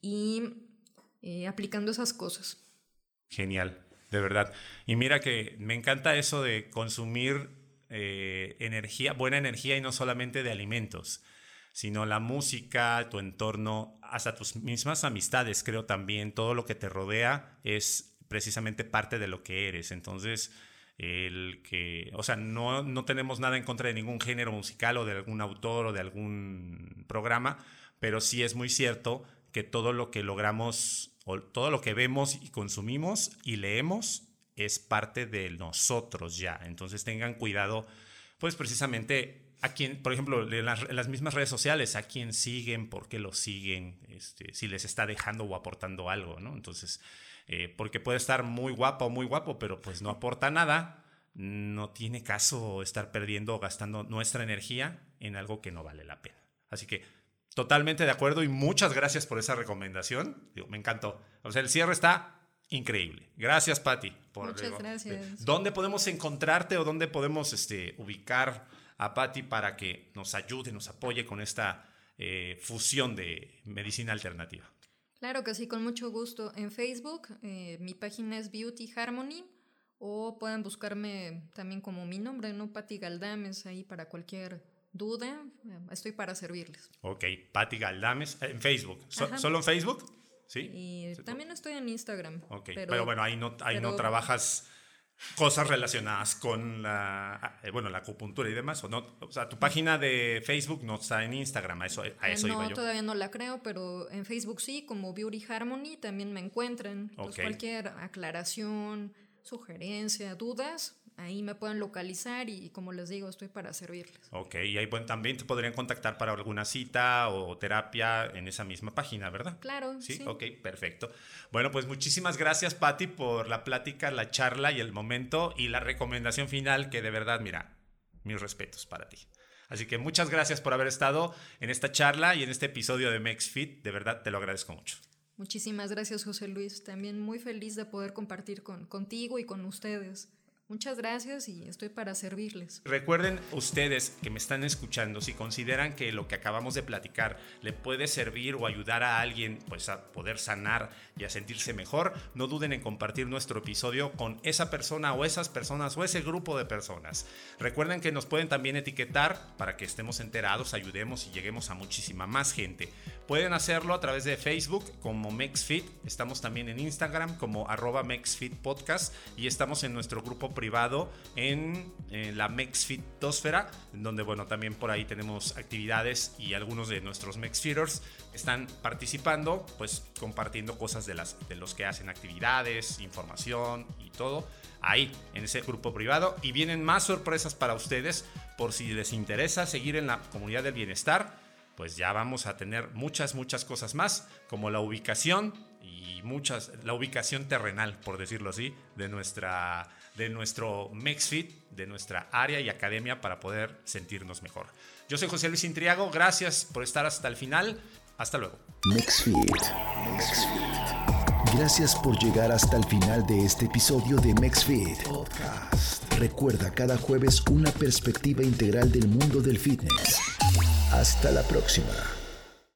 B: y eh, aplicando esas cosas.
A: Genial, de verdad. Y mira que me encanta eso de consumir eh, energía, buena energía y no solamente de alimentos, sino la música, tu entorno, hasta tus mismas amistades, creo también, todo lo que te rodea es precisamente parte de lo que eres. Entonces, el que, o sea, no, no tenemos nada en contra de ningún género musical o de algún autor o de algún programa, pero sí es muy cierto que todo lo que logramos o todo lo que vemos y consumimos y leemos es parte de nosotros ya. Entonces tengan cuidado, pues precisamente a quien, por ejemplo, en las, mismas redes sociales, a quién siguen, por qué lo siguen, este, si les está dejando o aportando algo, ¿no? Entonces, eh, porque puede estar muy guapo o muy guapo, pero pues no aporta nada, no tiene caso estar perdiendo o gastando nuestra energía en algo que no vale la pena. Así que totalmente de acuerdo y muchas gracias por esa recomendación. me encantó. O sea, el cierre está increíble. Gracias, Patti.
B: Muchas gracias.
A: ¿Dónde podemos encontrarte o dónde podemos este, ubicar a Patti para que nos ayude, nos apoye con esta eh, fusión de medicina alternativa?
B: Claro que sí, con mucho gusto. En Facebook, eh, mi página es Beauty Harmony o pueden buscarme también como mi nombre, ¿no? Patti Galdames, ahí para cualquier duda. Eh, estoy para servirles.
A: Ok, Patti Galdames en Facebook. ¿Solo en Facebook? Sí.
B: Y también estoy en Instagram.
A: Ok, pero, bueno, ahí no, ahí no trabajas cosas relacionadas con la, eh, bueno, la acupuntura y demás. O, no, o sea, tu página de Facebook no está en Instagram, a eso, a eso
B: no,
A: iba yo.
B: todavía no la creo, pero en Facebook sí, como Beauty Harmony también me encuentran. Entonces, cualquier aclaración, sugerencia, dudas, ahí me pueden localizar y como les digo, estoy para servirles.
A: Ok, y ahí también te podrían contactar para alguna cita o terapia en esa misma página, ¿verdad?
B: Claro.
A: Sí, ok, perfecto. Bueno, pues muchísimas gracias, Patti, por la plática, la charla y el momento y la recomendación final que de verdad, mira, mis respetos para ti. Así que muchas gracias por haber estado en esta charla y en este episodio de MexFit. De verdad, te lo agradezco mucho.
B: Muchísimas gracias, José Luis. También muy feliz de poder compartir con, contigo y con ustedes Muchas gracias y estoy para servirles.
A: Recuerden ustedes que me están escuchando, si consideran que lo que acabamos de platicar le puede servir o ayudar a alguien pues a poder sanar y a sentirse mejor, no duden en compartir nuestro episodio con esa persona o esas personas o ese grupo de personas. Recuerden que nos pueden también etiquetar para que estemos enterados, ayudemos y lleguemos a muchísima más gente. Pueden hacerlo a través de Facebook como MexFit, estamos también en Instagram como arroba y estamos en nuestro grupo privado en, la MexFitosfera, donde bueno, también por ahí tenemos actividades y algunos de nuestros MexFitters están participando, pues compartiendo cosas de, las, de los que hacen actividades, información y todo ahí en ese grupo privado. Y vienen más sorpresas para ustedes por si les interesa seguir en la comunidad del bienestar pues ya vamos a tener muchas, muchas cosas más, como la ubicación y muchas, la ubicación terrenal, por decirlo así, de, nuestra, de nuestro MexFit, de nuestra área y academia para poder sentirnos mejor. Yo soy José Luis Intriago, gracias por estar hasta el final. Hasta luego.
C: MexFit. Gracias por llegar hasta el final de este episodio de MexFit Podcast. Recuerda cada jueves una perspectiva integral del mundo del fitness. Hasta la próxima.